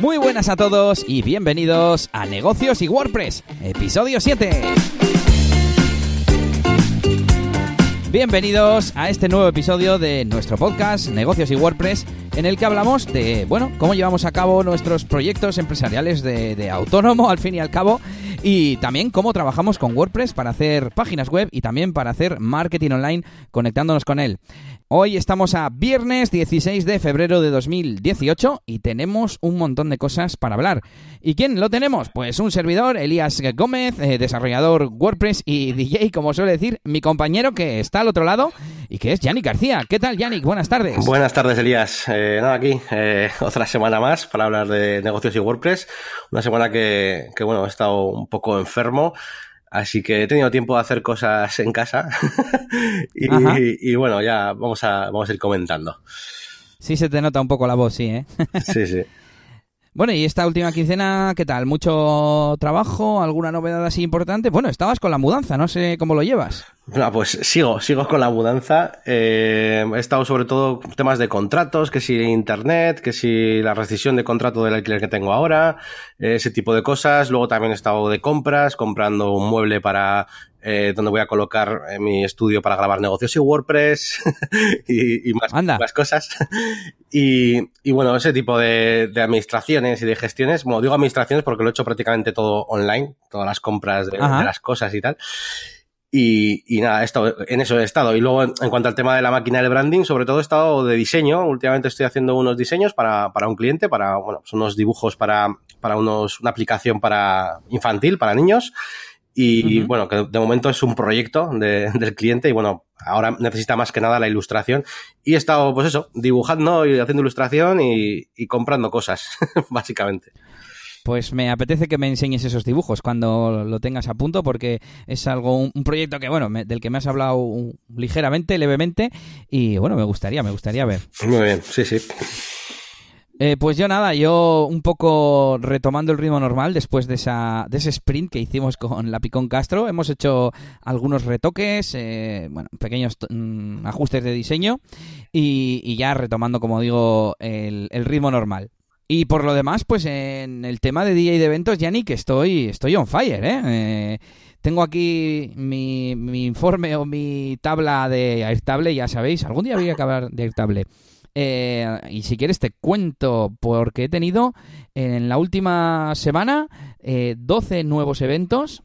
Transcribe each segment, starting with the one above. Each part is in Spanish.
Muy buenas a todos y bienvenidos a Negocios y WordPress, episodio 7. Bienvenidos a este nuevo episodio de nuestro podcast Negocios y WordPress, en el que hablamos de, bueno, cómo llevamos a cabo nuestros proyectos empresariales de, de, autónomo, al fin y al cabo, y también cómo trabajamos con WordPress para hacer páginas web y también para hacer marketing online conectándonos con él. Hoy estamos a viernes 16 de febrero de 2018 y tenemos un montón de cosas para hablar. ¿Y quién lo tenemos? Pues un servidor, Elías Gómez, eh, desarrollador WordPress y DJ, como suele decir, mi compañero que está al otro lado y que es Yannick García. ¿Qué tal, Yannick? Buenas tardes. Buenas tardes, Elías. Eh, nada, aquí, eh, otra semana más para hablar de negocios y WordPress. Una semana que, que, bueno, he estado poco enfermo. Así que he tenido tiempo de hacer cosas en casa y, y, bueno, ya vamos a, vamos a ir comentando. Sí se te nota un poco la voz, sí, ¿eh? sí, sí. Bueno, y esta última quincena, ¿qué tal? ¿Mucho trabajo? ¿Alguna novedad así importante? Bueno, estabas con la mudanza, no sé cómo lo llevas. No, pues sigo, sigo con la mudanza. Eh, he estado sobre todo temas de contratos, que si internet, que si la rescisión de contrato del alquiler que tengo ahora, ese tipo de cosas. Luego también he estado de compras, comprando un mueble para eh, donde voy a colocar eh, mi estudio para grabar negocios y WordPress y, y más, más, cosas. Y, y, bueno, ese tipo de, de, administraciones y de gestiones, bueno, digo administraciones porque lo he hecho prácticamente todo online, todas las compras de, de las cosas y tal. Y, y, nada, he estado, en eso he estado. Y luego, en, en, cuanto al tema de la máquina de branding, sobre todo he estado de diseño. Últimamente estoy haciendo unos diseños para, para un cliente, para, bueno, son unos dibujos para, para unos, una aplicación para infantil, para niños. Y uh -huh. bueno, que de momento es un proyecto de, del cliente y bueno, ahora necesita más que nada la ilustración. Y he estado, pues eso, dibujando y haciendo ilustración y, y comprando cosas, básicamente. Pues me apetece que me enseñes esos dibujos cuando lo tengas a punto, porque es algo, un, un proyecto que, bueno, me, del que me has hablado ligeramente, levemente, y bueno, me gustaría, me gustaría ver. Muy bien, sí, sí. Eh, pues yo nada, yo un poco retomando el ritmo normal después de, esa, de ese sprint que hicimos con la Picón Castro. Hemos hecho algunos retoques, eh, bueno, pequeños mm, ajustes de diseño y, ya retomando, como digo, el, el ritmo normal. Y por lo demás, pues en el tema de DJ de eventos, Yannick, estoy, estoy on fire, ¿eh? eh tengo aquí mi, mi, informe o mi tabla de Airtable, ya sabéis, algún día voy a acabar de Airtable. Eh, y si quieres te cuento porque he tenido en la última semana eh, 12 nuevos eventos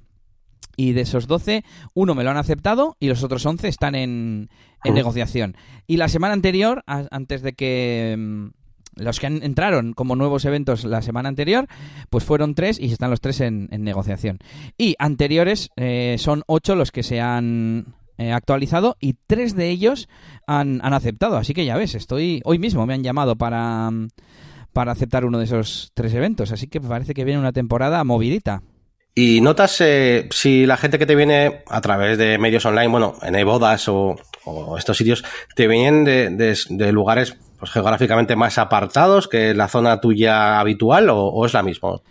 y de esos 12, uno me lo han aceptado y los otros 11 están en, en negociación. Y la semana anterior, a, antes de que mm, los que entraron como nuevos eventos la semana anterior, pues fueron tres y están los tres en, en negociación. Y anteriores eh, son ocho los que se han eh, actualizado y tres de ellos han, han, aceptado. Así que ya ves, estoy hoy mismo me han llamado para, para aceptar uno de esos tres eventos. Así que parece que viene una temporada movidita. ¿Y notas eh, si la gente que te viene a través de medios online, bueno, en bodas o, o estos sitios, te vienen de, de, lugares pues, geográficamente más apartados que la zona tuya habitual o es la misma?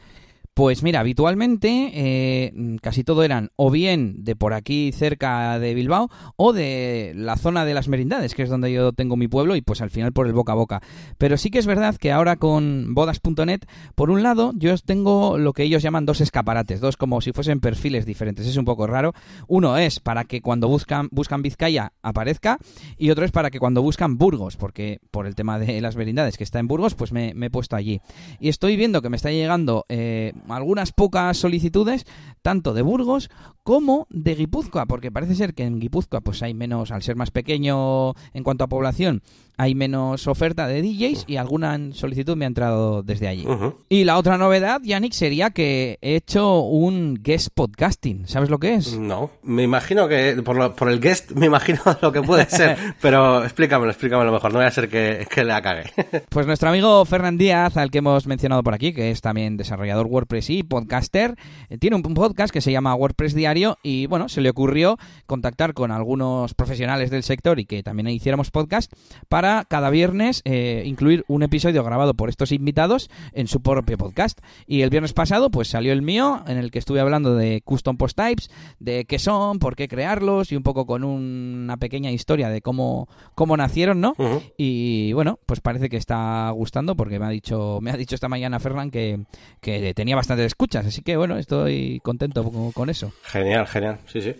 Pues mira, habitualmente eh, casi todo eran o bien de por aquí cerca de Bilbao o de la zona de las merindades, que es donde yo tengo mi pueblo y pues al final por el boca a boca. Pero sí que es verdad que ahora con bodas.net, por un lado yo tengo lo que ellos llaman dos escaparates, dos como si fuesen perfiles diferentes, es un poco raro. Uno es para que cuando buscan, buscan Vizcaya aparezca y otro es para que cuando buscan Burgos, porque por el tema de las merindades que está en Burgos, pues me, he puesto allí. Y estoy viendo que me está llegando... Eh, algunas pocas solicitudes, tanto de Burgos como de Guipúzcoa, porque parece ser que en Guipúzcoa pues hay menos, al ser más pequeño en cuanto a población, hay menos oferta de DJs y alguna solicitud me ha entrado desde allí. Uh -huh. Y la otra novedad, Yannick, sería que he hecho un guest podcasting. ¿Sabes lo que es? No, me imagino que por, lo, por el guest me imagino lo que puede ser, pero explícamelo, explícamelo mejor, no voy a ser que, que la cague. pues nuestro amigo Fernán Díaz, al que hemos mencionado por aquí, que es también desarrollador WordPress WordPress y podcaster. Eh, tiene un podcast que se llama WordPress Diario y bueno, se le ocurrió contactar con algunos profesionales del sector y que también hiciéramos podcast para cada viernes eh, incluir un episodio grabado por estos invitados en su propio podcast. Y el viernes pasado pues salió el mío en el que estuve hablando de custom post types, de qué son, por qué crearlos y un poco con una pequeña historia de cómo, cómo nacieron, ¿no? Y bueno, pues parece que está gustando porque me ha dicho, me ha dicho esta mañana Ferran que, que tenía bastantes escuchas, así que bueno, estoy contento con, eso. Genial, genial, sí, sí.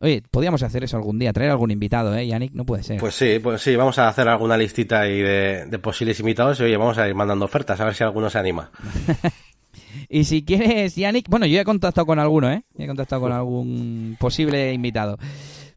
Oye, podríamos hacer eso algún día, traer algún invitado, ¿eh, Yannick? No puede ser. Pues sí, pues sí, vamos a hacer alguna listita ahí de, de posibles invitados y oye, vamos a ir mandando ofertas a ver si alguno se anima. y si quieres, Yannick, bueno, yo he contactado con alguno, ¿eh? He contactado con algún posible invitado.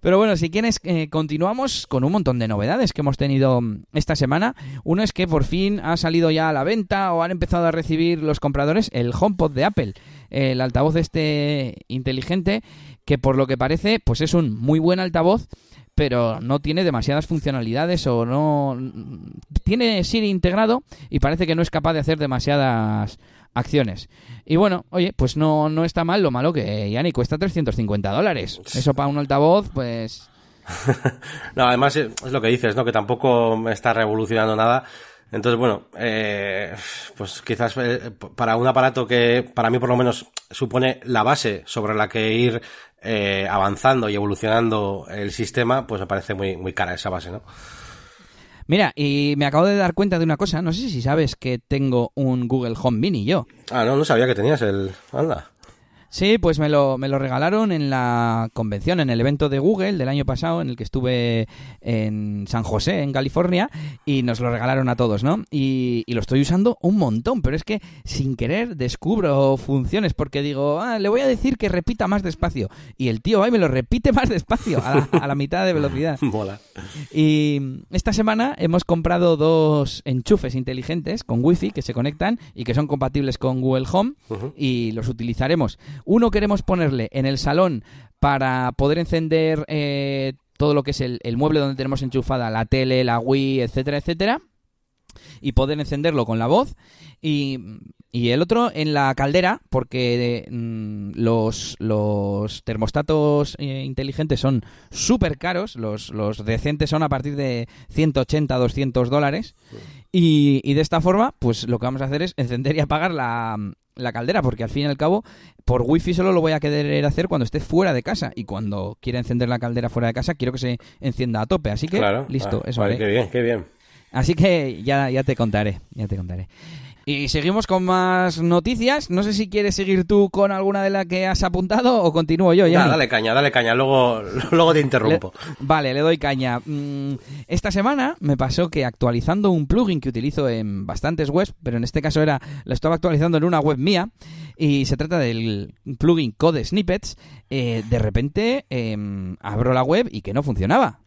Pero bueno, si quieres, eh, continuamos con un montón de novedades que hemos tenido mm, esta semana. Uno es que por fin ha salido ya a la venta o han empezado a recibir los compradores el HomePod de Apple, el altavoz este inteligente que por lo que parece pues es un muy buen altavoz pero no tiene demasiadas funcionalidades o no mm, tiene Siri integrado y parece que no es capaz de hacer demasiadas acciones. Y bueno, oye, pues no, no está mal, lo malo que ya ni cuesta 350 dólares. Eso para un altavoz, pues... no, además es lo que dices, ¿no? Que tampoco está revolucionando nada. Entonces, bueno, eh, pues quizás eh, para un aparato que para mí por lo menos supone la base sobre la que ir eh, avanzando y evolucionando el sistema, pues me parece muy, muy cara esa base, ¿no? Mira, y me acabo de dar cuenta de una cosa. No sé si sabes que tengo un Google Home Mini yo. Ah, no, no sabía que tenías el... Anda. Sí, pues me lo, me lo regalaron en la convención, en el evento de Google del año pasado, en el que estuve en San José, en California, y nos lo regalaron a todos, ¿no? Y, lo estoy usando un montón, pero es que sin querer descubro funciones, porque digo, ah, le voy a decir que repita más despacio. Y el tío va y me lo repite más despacio, a la, mitad de velocidad. Mola. Y esta semana hemos comprado dos enchufes inteligentes con wifi que se conectan y que son compatibles con Google Home, y los utilizaremos uno queremos ponerle en el salón para poder encender eh, todo lo que es el, mueble donde tenemos enchufada la tele, la Wii, etcétera, etcétera y poder encenderlo con la voz. Y, el otro en la caldera, porque mm, los, los termostatos eh, inteligentes son súper caros, los, los decentes son a partir de 180, 200 dólares. Y, y, de esta forma, pues lo que vamos a hacer es encender y apagar la, la caldera, porque al fin y al cabo, por wifi solo lo voy a querer hacer cuando esté fuera de casa. Y cuando quiera encender la caldera fuera de casa, quiero que se encienda a tope. Así que, listo, eso vale, Qué bien, qué bien. Así que ya, ya te contaré, ya te contaré. Y seguimos con más noticias. No sé si quieres seguir tú con alguna de las que has apuntado o continúo yo. Ya, dale caña, dale caña. Luego, luego te interrumpo. vale, le doy caña. Mm, esta semana me pasó que actualizando un plugin que utilizo en bastantes webs, pero en este caso era lo estaba actualizando en una web mía y se trata del plugin Code Snippets. Eh, de repente em, abro la web y que no funcionaba.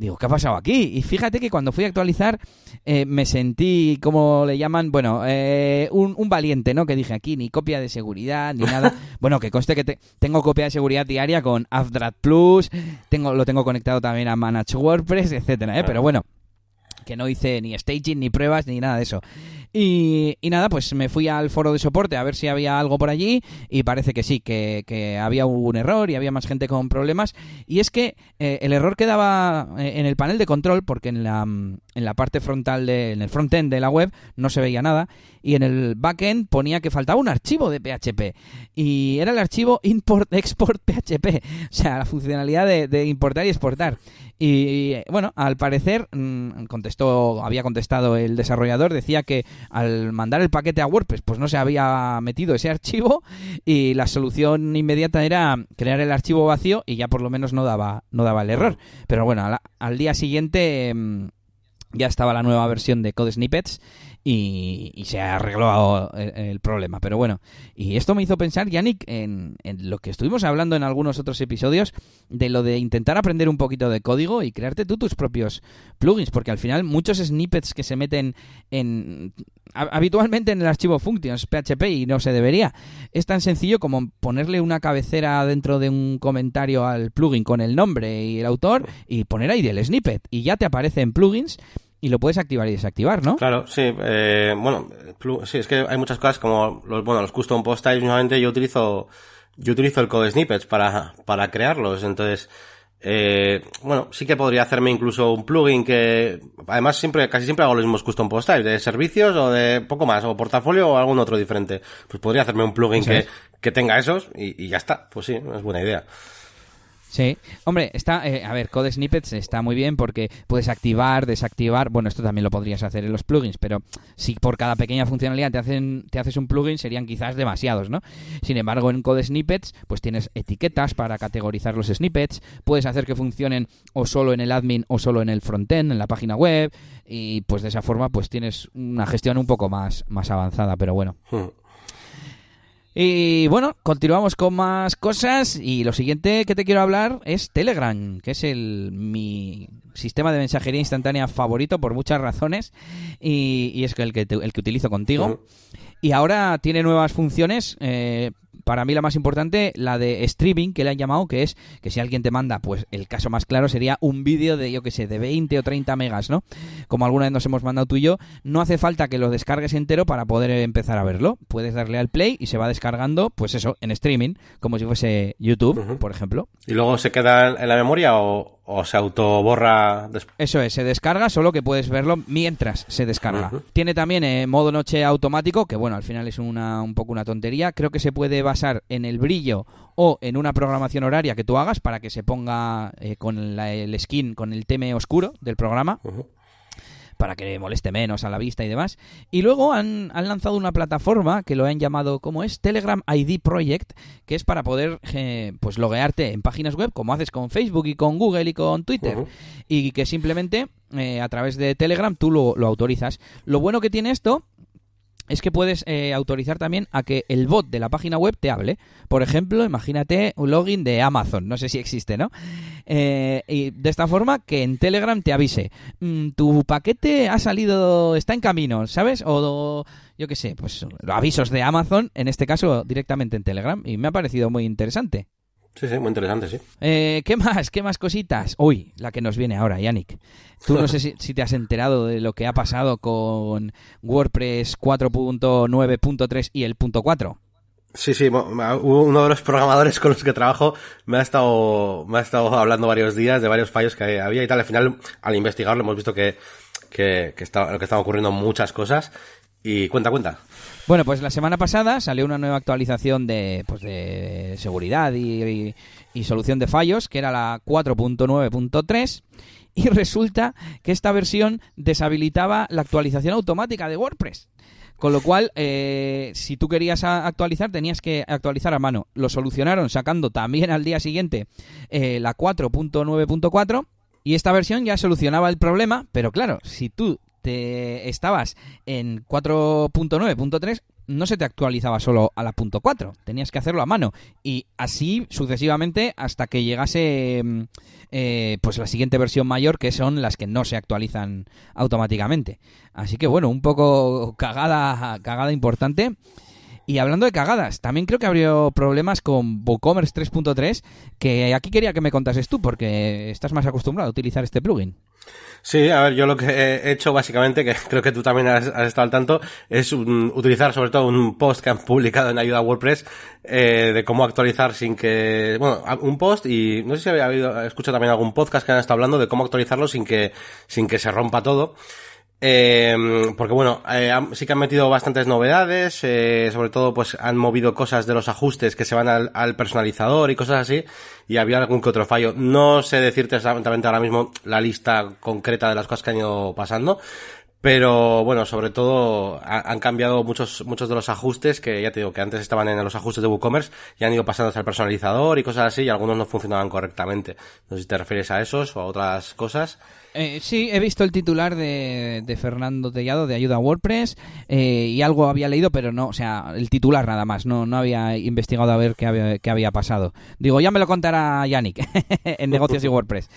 Digo, ¿qué ha pasado aquí? Y fíjate que cuando fui a actualizar eh, me sentí, como le llaman, bueno, eh, un, valiente, ¿no? Que dije aquí, ni copia de seguridad, ni nada. bueno, que conste que tengo copia de seguridad diaria con Afdrat Plus, tengo, lo tengo conectado también a Manage WordPress, etcétera, ¿eh? Pero bueno, que no hice ni staging, ni pruebas, ni nada de eso. Y, nada, pues me fui al foro de soporte a ver si había algo por allí y parece que sí, que, había un error y había más gente con problemas. Y es que eh, el error quedaba eh, en el panel de control porque en la, en la parte frontal, de, en el frontend de la web no se veía nada y en el backend ponía que faltaba un archivo de PHP y era el archivo import-export PHP, o sea, la funcionalidad de, de importar y exportar. Y bueno, al parecer mm, contestó, había contestado el desarrollador, decía que al mandar el paquete a WordPress, pues no se había metido ese archivo y la solución inmediata era crear el archivo vacío y ya por lo menos no daba, no daba el error. Pero bueno, al, día siguiente mm, ya estaba la nueva versión de Code Snippets y, se arregló el, problema. Pero bueno, y esto me hizo pensar, Yannick, en, lo que estuvimos hablando en algunos otros episodios, de lo de intentar aprender un poquito de código y crearte tú tus propios plugins, porque al final muchos snippets que se meten en habitualmente en el archivo functions PHP y no se debería. Es tan sencillo como ponerle una cabecera dentro de un comentario al plugin con el nombre y el autor y poner ahí el snippet y ya te aparece en plugins y lo puedes activar y desactivar, ¿no? Claro, sí. Eh, bueno, sí, es que hay muchas cosas como los, bueno, los custom post types, normalmente yo utilizo, yo utilizo el code snippets para, para crearlos, entonces, eh, bueno, sí que podría hacerme incluso un plugin que, además siempre, casi siempre hago los mismos custom post types, de servicios o de poco más, o portafolio o algún otro diferente. Pues podría hacerme un plugin que, que tenga esos y, y ya está. Pues sí, es buena idea. Sí, hombre, está, eh, a ver, Code Snippets está muy bien porque puedes activar, desactivar, bueno, esto también lo podrías hacer en los plugins, pero si por cada pequeña funcionalidad te, hacen, te haces un plugin serían quizás demasiados, ¿no? Sin embargo, en Code Snippets, pues tienes etiquetas para categorizar los snippets, puedes hacer que funcionen o solo en el admin o solo en el frontend, en la página web, y pues de esa forma pues tienes una gestión un poco más, más avanzada, pero bueno. Hmm. Y bueno, continuamos con más cosas y lo siguiente que te quiero hablar es Telegram, que es el mi sistema de mensajería instantánea favorito por muchas razones y, es el que, el que utilizo contigo. Y ahora tiene nuevas funciones eh, para mí la más importante, la de streaming, que le han llamado, que es que si alguien te manda, pues el caso más claro sería un vídeo de, yo que sé, de 20 o 30 megas, ¿no? Como alguna vez nos hemos mandado tú y yo, no hace falta que lo descargues entero para poder empezar a verlo. Puedes darle al play y se va descargando, pues eso, en streaming, como si fuese YouTube, por ejemplo. ¿Y luego se queda en la memoria o, o se autoborra Eso es, se descarga, solo que puedes verlo mientras se descarga. Tiene también eh, modo noche automático, que bueno, al final es una, un poco una tontería. Creo que se puede basar en el brillo o en una programación horaria que tú hagas para que se ponga eh, con el skin, con el tema oscuro del programa para que moleste menos a la vista y demás. Y luego han, lanzado una plataforma que lo han llamado, ¿cómo es? Telegram ID Project, que es para poder eh, pues loguearte en páginas web, como haces con Facebook y con Google y con Twitter. Y que simplemente eh, a través de Telegram tú lo, lo autorizas. Lo bueno que tiene esto es que puedes eh, autorizar también a que el bot de la página web te hable. Por ejemplo, imagínate un login de Amazon, no sé si existe, ¿no? Eh, y de esta forma que en Telegram te avise, mm, tu paquete ha salido, está en camino, ¿sabes? O, yo qué sé, pues avisos de Amazon, en este caso directamente en Telegram, y me ha parecido muy interesante. Sí, sí, muy interesante, sí. Eh, ¿Qué más? ¿Qué más cositas? Uy, la que nos viene ahora, Yannick. Tú no sé si, te has enterado de lo que ha pasado con WordPress 4.9.3 y el punto 4. Sí, sí, uno de los programadores con los que trabajo me ha estado, me ha estado hablando varios días de varios fallos que había y tal. Al final, al investigarlo, hemos visto que, que, que está, lo que ocurriendo muchas cosas. Y cuenta, cuenta. Bueno, pues la semana pasada salió una nueva actualización de, pues de seguridad y, solución de fallos, que era la 4.9.3 y resulta que esta versión deshabilitaba la actualización automática de WordPress. Con lo cual, eh, si tú querías actualizar, tenías que actualizar a mano. Lo solucionaron sacando también al día siguiente eh, la 4.9.4 y esta versión ya solucionaba el problema, pero claro, si tú te estabas en 4.9.3 no se te actualizaba solo a la punto .4, tenías que hacerlo a mano y así sucesivamente hasta que llegase mm, eh, pues la siguiente versión mayor que son las que no se actualizan automáticamente. Así que bueno, un poco cagada, cagada importante. Y hablando de cagadas, también creo que habría problemas con WooCommerce 3.3, que aquí quería que me contases tú, porque estás más acostumbrado a utilizar este plugin. Sí, a ver, yo lo que he hecho básicamente, que creo que tú también has, estado al tanto, es utilizar sobre todo un post que han publicado en Ayuda a WordPress eh, de cómo actualizar sin que, bueno, un post y no sé si había habido, escuchado también algún podcast que han estado hablando de cómo actualizarlo sin que, sin que se rompa todo. Eh, porque bueno, eh, sí que han metido bastantes novedades, eh, sobre todo pues han movido cosas de los ajustes que se van al, al, personalizador y cosas así, y había algún que otro fallo. No sé decirte exactamente ahora mismo la lista concreta de las cosas que han ido pasando, pero bueno, sobre todo han cambiado muchos, muchos de los ajustes que ya te digo que antes estaban en los ajustes de WooCommerce y han ido pasando al personalizador y cosas así y algunos no funcionaban correctamente. No sé si te refieres a esos o a otras cosas. Eh, sí, he visto el titular de, de Fernando Tellado de Ayuda a WordPress eh, y algo había leído, pero no, o sea, el titular nada más, no, no había investigado a ver qué había, qué había pasado. Digo, ya me lo contará Yannick en Negocios y WordPress.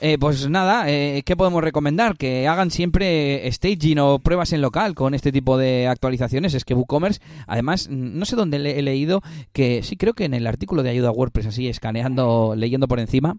Eh, pues nada, eh, ¿qué podemos recomendar? Que hagan siempre staging o pruebas en local con este tipo de actualizaciones. Es que WooCommerce, además, no sé dónde he leído que sí creo que en el artículo de ayuda a WordPress, así escaneando, leyendo por encima,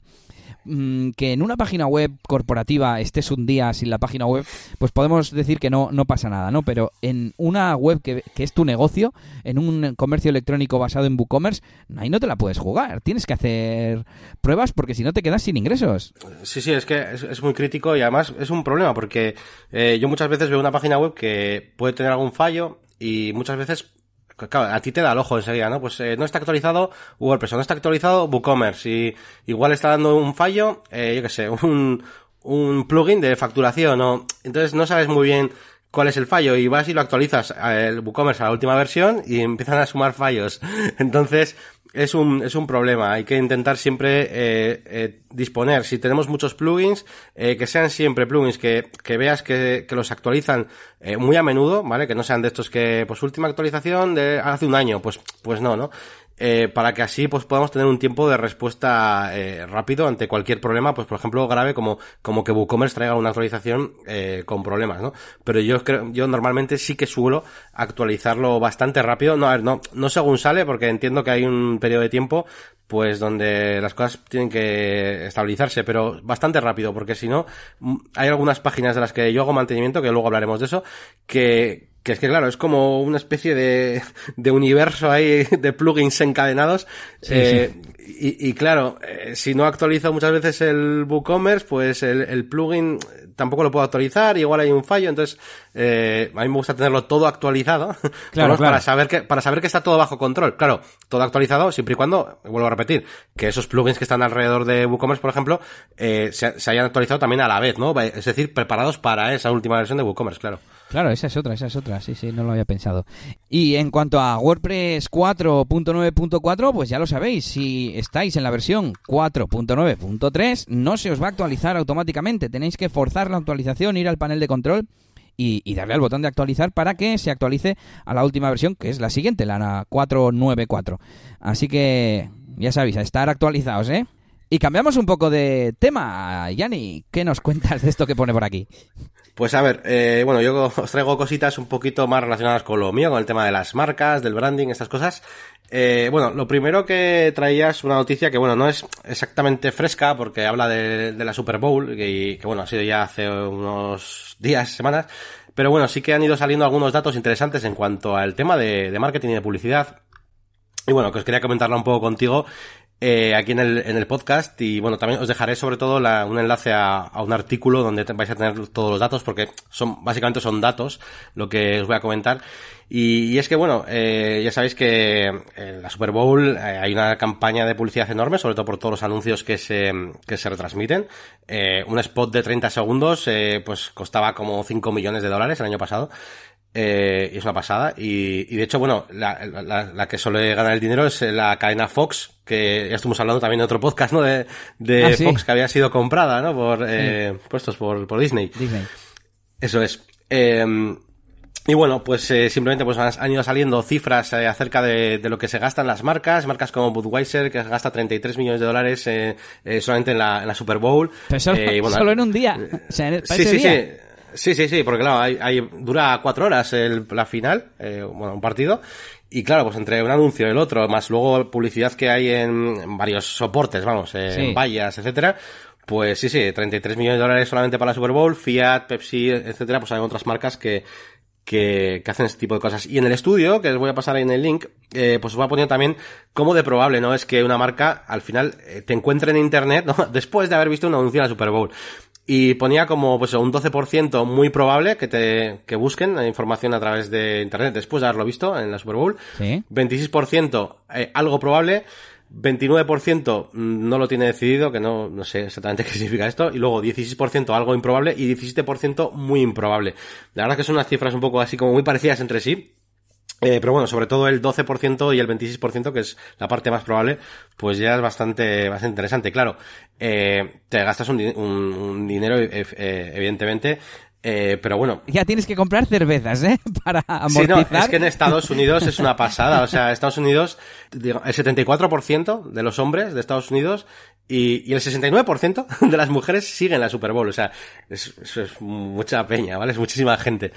mm, que en una página web corporativa estés un día sin la página web, pues podemos decir que no, no pasa nada, ¿no? Pero en una web que, que es tu negocio, en un comercio electrónico basado en WooCommerce, ahí no te la puedes jugar. Tienes que hacer pruebas porque si no te quedas sin ingresos. Sí, sí, es que es, muy crítico y además es un problema porque eh, yo muchas veces veo una página web que puede tener algún fallo y muchas veces claro, a ti te da el ojo enseguida, ¿no? Pues eh, no está actualizado WordPress, no está actualizado WooCommerce y igual está dando un fallo, eh, yo qué sé, un, un plugin de facturación o entonces no sabes muy bien cuál es el fallo y vas y lo actualizas el WooCommerce a la última versión y empiezan a sumar fallos. Entonces, es un, es un problema. Hay que intentar siempre eh, eh, disponer, si tenemos muchos plugins, eh, que sean siempre plugins que, que veas que, que los actualizan eh, muy a menudo, ¿vale? Que no sean de estos que, pues última actualización de hace un año, pues, pues no, ¿no? Eh, para que así pues podamos tener un tiempo de respuesta eh, rápido ante cualquier problema, pues por ejemplo grave como, como que WooCommerce traiga una actualización eh, con problemas, ¿no? Pero yo creo, yo normalmente sí que suelo actualizarlo bastante rápido, no, a ver, no, no según sale, porque entiendo que hay un periodo de tiempo, pues donde las cosas tienen que estabilizarse, pero bastante rápido, porque si no, mm, hay algunas páginas de las que yo hago mantenimiento, que luego hablaremos de eso, que, que es que claro, es como una especie de, de universo ahí de plugins encadenados. eh, Y, y, claro, eh, si no actualizo muchas veces el WooCommerce, pues el, el, plugin tampoco lo puedo actualizar, igual hay un fallo, entonces eh, a mí me gusta tenerlo todo actualizado claro, claro. para saber que para saber que está todo bajo control. Claro, todo actualizado siempre y cuando, vuelvo a repetir, que esos plugins que están alrededor de WooCommerce, por ejemplo, eh, se, se hayan actualizado también a la vez, ¿no? Es decir, preparados para esa última versión de WooCommerce, claro. Claro, esa es otra, esa es otra, sí, sí, no lo había pensado. Y en cuanto a WordPress 4.9.4, pues ya lo sabéis, si estáis en la versión 4.9.3, no se os va a actualizar automáticamente, tenéis que forzar la actualización, ir al panel de control y, y, darle al botón de actualizar para que se actualice a la última versión, que es la siguiente, la 4.9.4. Así que, ya sabéis, a estar actualizados, ¿eh? Y cambiamos un poco de tema. Yanni, ¿qué nos cuentas de esto que pone por aquí? Pues a ver, eh, bueno, yo os traigo cositas un poquito más relacionadas con lo mío, con el tema de las marcas, del branding, estas cosas. Eh, bueno, lo primero que traía es una noticia que, bueno, no es exactamente fresca porque habla de, la Super Bowl y que, bueno, ha sido ya hace unos días, semanas. Pero bueno, sí que han ido saliendo algunos datos interesantes en cuanto al tema de, de marketing y de publicidad. Y bueno, que os quería comentarla un poco contigo eh, aquí en el, en el podcast y bueno, también os dejaré sobre todo la, un enlace a, a, un artículo donde te, vais a tener todos los datos porque son, básicamente son datos lo que os voy a comentar. Y, y es que bueno, eh, ya sabéis que en la Super Bowl eh, hay una campaña de publicidad enorme, sobre todo por todos los anuncios que se, que se retransmiten. Eh, un spot de 30 segundos, pues costaba como 5 millones de dólares el año pasado. Eh, y es una pasada. Y, y de hecho, bueno, la, la, la, que suele ganar el dinero es la cadena Fox, que ya estuvimos hablando también de otro podcast, ¿no? De, de ah, ¿sí? Fox que había sido comprada, ¿no? Por, sí. eh, puestos por, por Disney. Disney. Eso es. Eh, y bueno, pues eh, simplemente pues han, ido saliendo cifras eh, acerca de, de, lo que se gastan las marcas, marcas como Budweiser, que gasta 33 millones de dólares eh, solamente en la, en la Super Bowl. Pero solo, bueno, solo en un día. O sea, en, sí, sí, día. sí. Sí, sí, sí, porque claro, hay, hay dura cuatro horas el, la final, eh, bueno, un partido, y claro, pues entre un anuncio y el otro, más luego publicidad que hay en, en varios soportes, vamos, eh, sí. en vallas, etcétera, pues sí, sí, 33 millones de dólares solamente para la Super Bowl, Fiat, Pepsi, etcétera, pues hay otras marcas que, que, que, hacen este tipo de cosas. Y en el estudio, que les voy a pasar ahí en el link, eh, pues os voy a poner también cómo de probable no es que una marca al final eh, te encuentre en internet ¿no? después de haber visto un anuncio en la Super Bowl y ponía como pues un 12% muy probable que te que busquen información a través de internet después de haberlo visto en la Super Bowl. ¿Sí? 26% eh, algo probable, 29% no lo tiene decidido, que no, no sé exactamente qué significa esto, y luego 16% algo improbable y 17% muy improbable. La verdad que son unas cifras un poco así como muy parecidas entre sí, eh, pero bueno, sobre todo el 12% y el 26%, que es la parte más probable, pues ya es bastante, bastante interesante. Claro, eh, te gastas un, un, dinero, eh, evidentemente, Eh, pero bueno. Ya tienes que comprar cervezas, ¿eh? Para amortizar. Sí, no, es que en Estados Unidos es una pasada. O sea, Estados Unidos, digo, el 74% de los hombres de Estados Unidos y, y el 69% de las mujeres siguen la Super Bowl. O sea, eso es mucha peña, ¿vale? Es muchísima gente.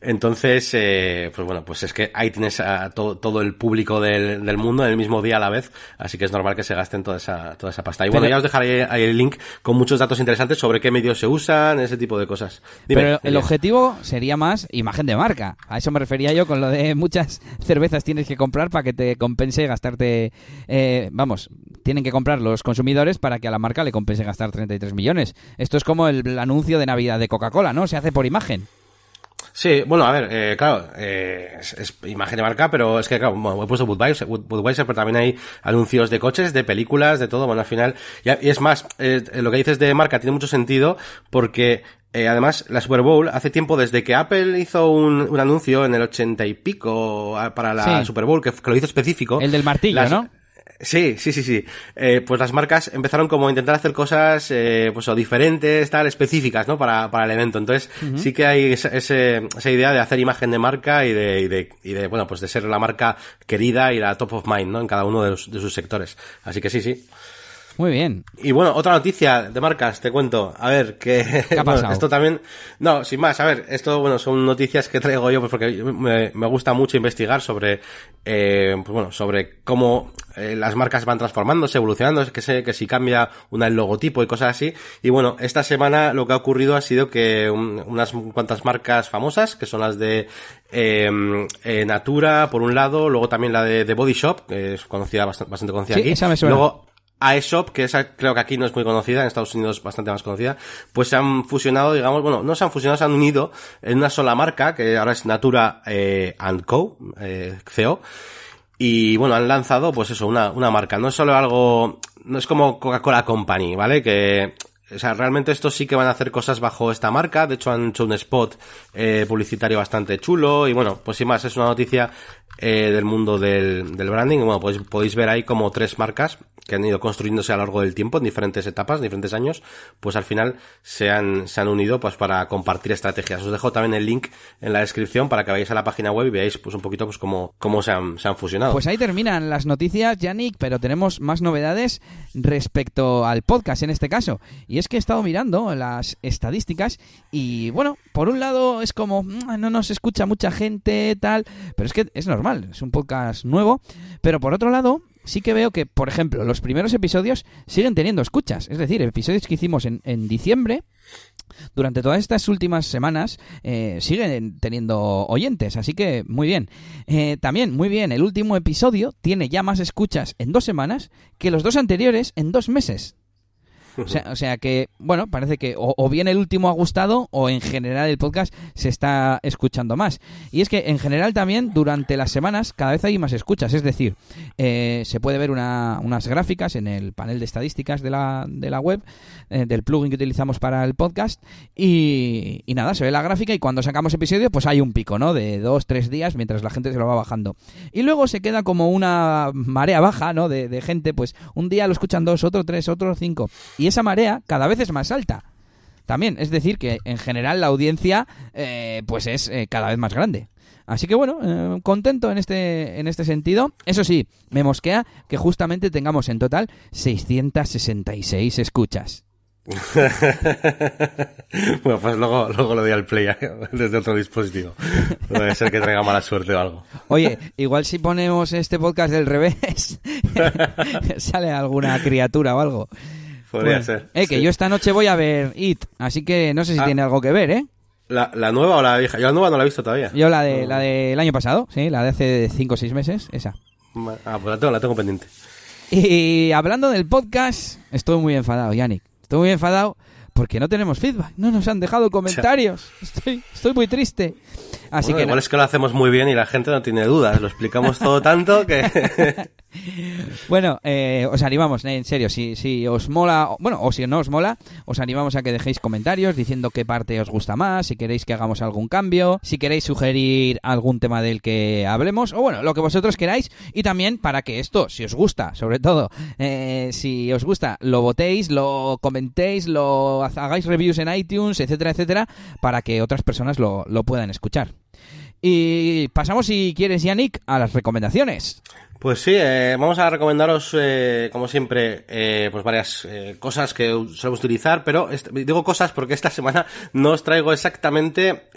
Entonces, eh, pues bueno, pues es que ahí tienes a todo, todo el público del, del, mundo en el mismo día a la vez, así que es normal que se gasten toda esa, toda esa pasta. Y bueno, ya os dejaré ahí el link con muchos datos interesantes sobre qué medios se usan, ese tipo de cosas. Pero el objetivo sería más imagen de marca. A eso me refería yo con lo de muchas cervezas tienes que comprar para que te compense gastarte, eh, vamos, tienen que comprar los consumidores para que a la marca le compense gastar 33 millones. Esto es como el anuncio de Navidad de Coca-Cola, ¿no? Se hace por imagen. Sí, bueno, a ver, eh, claro, eh, es, imagen de marca, pero es que, claro, bueno, he puesto Budweiser, Budweiser, pero también hay anuncios de coches, de películas, de todo, bueno, al final, y, es más, eh, lo que dices de marca tiene mucho sentido porque eh, además, la Super Bowl, hace tiempo, desde que Apple hizo un, un anuncio en el ochenta y pico para la Super Bowl, que, lo hizo específico. El del martillo, ¿no? Sí, sí, sí, sí. Eh, pues las marcas empezaron como a intentar hacer cosas, eh, pues o diferentes, tal, específicas, ¿no? Para, para el evento. Entonces, sí que hay esa, esa idea de hacer imagen de marca y de, y de, y de, bueno, pues de ser la marca querida y la top of mind, ¿no? En cada uno de, de sus sectores. Así que sí, sí. Muy bien. Y bueno, otra noticia de marcas, te cuento. A ver, que ¿Qué ha pasado? esto también, no, sin más, a ver, esto, bueno, son noticias que traigo yo, pues porque me, me gusta mucho investigar sobre, eh, pues bueno, sobre cómo eh, las marcas van transformándose, evolucionando, que sé que si cambia una el logotipo y cosas así. Y bueno, esta semana lo que ha ocurrido ha sido que unas cuantas marcas famosas, que son las de eh, eh, Natura, por un lado, luego también la de, de Body Shop, que es conocida, bastante, bastante conocida sí, aquí. Esa me suena. Luego, aesop, que esa creo que aquí no es muy conocida, en Estados Unidos bastante más conocida, pues se han fusionado, digamos, bueno, no se han fusionado, se han unido en una sola marca, que ahora es Natura eh, Co, eh, CO, y bueno, han lanzado, pues eso, una, una marca. No es solo algo, no es como Coca-Cola Company, ¿vale? Que o sea, realmente estos sí que van a hacer cosas bajo esta marca. De hecho, han hecho un spot eh, publicitario bastante chulo. Y bueno, pues sin más, es una noticia eh, del mundo del, branding. Bueno, pues podéis ver ahí como tres marcas que han ido construyéndose a lo largo del tiempo en diferentes etapas, en diferentes años, pues al final se han, se han unido pues para compartir estrategias. Os dejo también el link en la descripción para que vayáis a la página web y veáis pues un poquito pues cómo, cómo se han, se han fusionado. Pues ahí terminan las noticias, Yannick, pero tenemos más novedades respecto al podcast en este caso. Y es que he estado mirando las estadísticas y bueno, por un lado es como mm, no nos escucha mucha gente, tal, pero es que es normal, es un podcast nuevo, pero por otro lado sí que veo que, por ejemplo, los primeros episodios siguen teniendo escuchas. Es decir, episodios que hicimos en, en diciembre, durante todas estas últimas semanas, eh, siguen teniendo oyentes. Así que, muy bien. Eh, también, muy bien, el último episodio tiene ya más escuchas en dos semanas que los dos anteriores en dos meses. O sea, o sea que, bueno, parece que o, bien el último ha gustado o en general el podcast se está escuchando más. Y es que en general también durante las semanas cada vez hay más escuchas. Es decir, eh, se puede ver una, unas gráficas en el panel de estadísticas de la, de la web, eh, del plugin que utilizamos para el podcast. Y, nada, se ve la gráfica y cuando sacamos episodio pues hay un pico, ¿no? De dos, tres días mientras la gente se lo va bajando. Y luego se queda como una marea baja, ¿no? De, gente, pues un día lo escuchan dos, otro tres, otro cinco. Esa marea cada vez es más alta. También, es decir, que en general la audiencia eh, pues es eh, cada vez más grande. Así que bueno, eh, contento en este, en este sentido. Eso sí, me mosquea que justamente tengamos en total 666 escuchas. bueno, pues luego, luego lo doy al play desde otro dispositivo. Puede ser que traiga mala suerte o algo. Oye, igual si ponemos este podcast del revés, sale alguna criatura o algo. Podría ser. Eh, que yo esta noche voy a ver It, así que no sé si Ah. tiene algo que ver, ¿eh? ¿La, ¿La nueva o la vieja? Yo la nueva no la he visto todavía. Yo la de la del año pasado, sí, la de hace 5 o 6 meses, esa. Ah, pues la tengo, la tengo pendiente. Y hablando del podcast, estoy muy enfadado, Yannick. Estoy muy enfadado porque no tenemos feedback, no nos han dejado comentarios. Estoy, estoy muy triste. Así Bueno, que igual na- es que lo hacemos muy bien y la gente no tiene dudas. Lo explicamos todo tanto que... bueno, eh, os animamos, en serio, si, si os mola, bueno, o si no os mola, os animamos a que dejéis comentarios diciendo qué parte os gusta más, si queréis que hagamos algún cambio, si queréis sugerir algún tema del que hablemos, o bueno, lo que vosotros queráis, y también para que esto, si os gusta, sobre todo, eh, si os gusta, lo votéis, lo comentéis, lo hagáis reviews en iTunes, etcétera, etcétera, para que otras personas lo, lo puedan escuchar. Y pasamos, si quieres, Yannick, a las recomendaciones. Pues sí, eh, vamos a recomendaros, eh, como siempre, eh, pues varias cosas que solemos utilizar, pero digo cosas porque esta semana no os traigo exactamente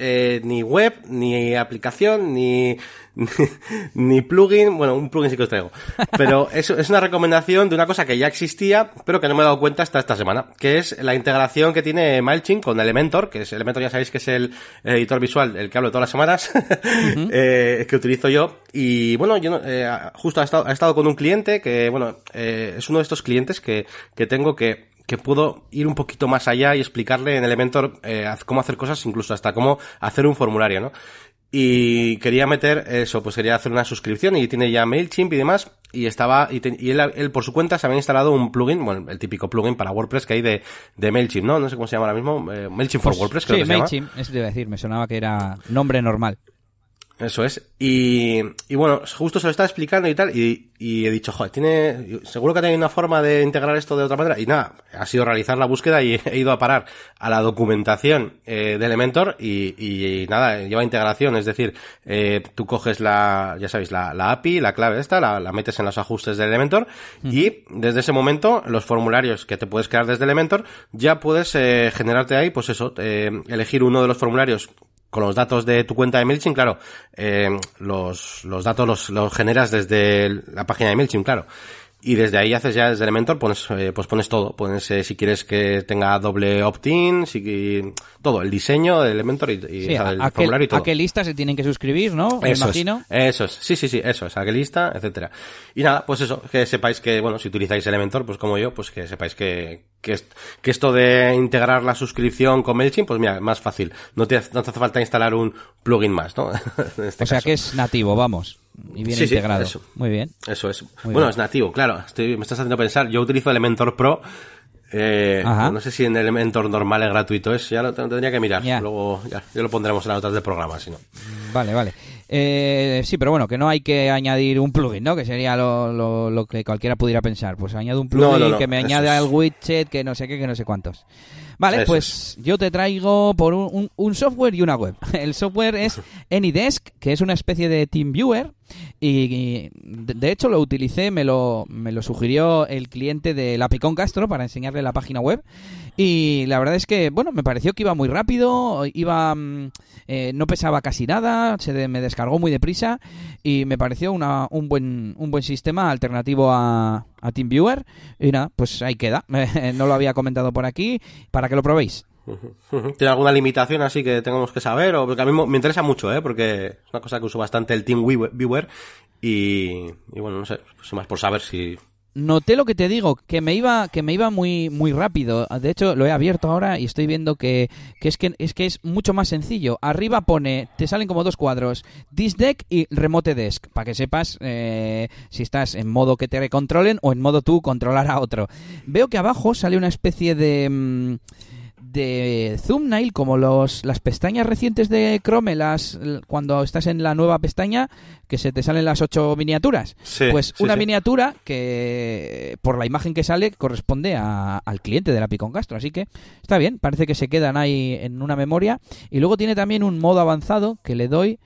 ni web, ni aplicación, ni, ni plugin, bueno, un plugin sí que os traigo, pero es, es una recomendación de una cosa que ya existía, pero que no me he dado cuenta hasta esta semana, que es la integración que tiene MailChimp con Elementor, que es Elementor ya sabéis que es el, editor visual del que hablo todas las semanas, eh, que utilizo yo, y bueno, yo eh, justo ha estado, ha estado con un cliente que, bueno, eh, es uno de estos clientes que, que tengo que que puedo ir un poquito más allá y explicarle en Elementor eh, cómo hacer cosas, incluso hasta cómo hacer un formulario, ¿no? Y quería meter eso, pues quería hacer una suscripción y tiene ya MailChimp y demás. Y estaba, y, te, y él, él, por su cuenta se había instalado un plugin, bueno, el típico plugin para WordPress que hay de, de MailChimp, ¿no? No sé cómo se llama ahora mismo, eh, MailChimp for Pues, WordPress, creo sí, que se llama. MailChimp, eso te iba a decir, me sonaba que era nombre normal. Eso es. Y, y bueno, justo se lo estaba explicando y tal, y, y he dicho, joder, tiene, seguro que tiene una forma de integrar esto de otra manera. Y nada, ha sido realizar la búsqueda y he ido a parar a la documentación eh, de Elementor y, y, nada, lleva integración, es decir, eh, tú coges la, ya sabéis, la, la API, la clave esta, la, la, metes en los ajustes de Elementor y desde ese momento los formularios que te puedes crear desde Elementor ya puedes eh, generarte ahí, pues eso, eh, elegir uno de los formularios con los datos de tu cuenta de MailChimp, claro, eh, los, los datos los, los generas desde la página de MailChimp, claro. Y desde ahí haces ya desde Elementor, pones, eh, pues pones todo. Pones eh, si quieres que tenga doble opt-in, si, todo, el diseño de Elementor y, y sí, o sea, el a formulario qué, y todo. ¿A qué lista se tienen que suscribir, no? Me eso imagino. Es, eso es, sí, sí, sí, eso es, a qué lista, etcétera. Y nada, pues eso, que sepáis que, bueno, si utilizáis Elementor, pues como yo, pues que sepáis que, que, que esto de integrar la suscripción con MailChimp, pues mira, más fácil. No te, no te hace falta instalar un plugin más, ¿no? este o sea caso. que es nativo, vamos. Y bien sí, integrado. Sí, eso. Muy bien. Eso es. Muy bueno, bien. es nativo, claro. Estoy, me estás haciendo pensar. Yo utilizo Elementor Pro. Eh, no sé si en Elementor normal es gratuito es, ya lo tendría que mirar. Yeah. Luego ya, ya, lo pondremos en las notas del programa, si no. Vale, vale. Eh, sí, pero bueno, que no hay que añadir un plugin, ¿no? Que sería lo, lo, lo que cualquiera pudiera pensar. Pues añado un plugin no, no, no, que me añade al widget, que no sé qué, que no sé cuántos. Vale, Eso pues es. yo te traigo por un, un, un, software y una web. El software es AnyDesk, que es una especie de TeamViewer. Y, de hecho lo utilicé, me lo, me lo sugirió el cliente de la Picón Castro para enseñarle la página web. Y la verdad es que, bueno, me pareció que iba muy rápido, iba eh, no pesaba casi nada, se me descargó muy deprisa y me pareció una, un, buen, un buen sistema alternativo a, a TeamViewer. Y nada, pues ahí queda. no lo había comentado por aquí para que lo probéis. ¿Tiene alguna limitación así que tengamos que saber? O porque a mí me interesa mucho, ¿eh? Porque es una cosa que uso bastante el Team Viewer y, bueno, no sé, pues más por saber si noté lo que te digo, que me iba, que me iba muy, muy rápido. De hecho, lo he abierto ahora y estoy viendo que, que, es que es que es mucho más sencillo. Arriba pone, te salen como dos cuadros, This Deck y Remote Desk, para que sepas eh, si estás en modo que te controlen o en modo tú controlar a otro. Veo que abajo sale una especie de... Mmm, de thumbnail como los las pestañas recientes de Chrome las cuando estás en la nueva pestaña que se te salen las ocho miniaturas. Sí, pues sí, una sí. miniatura que por la imagen que sale corresponde a, al cliente de la Picon Castro. Así que está bien parece que se quedan ahí en una memoria. Y luego tiene también un modo avanzado que le doy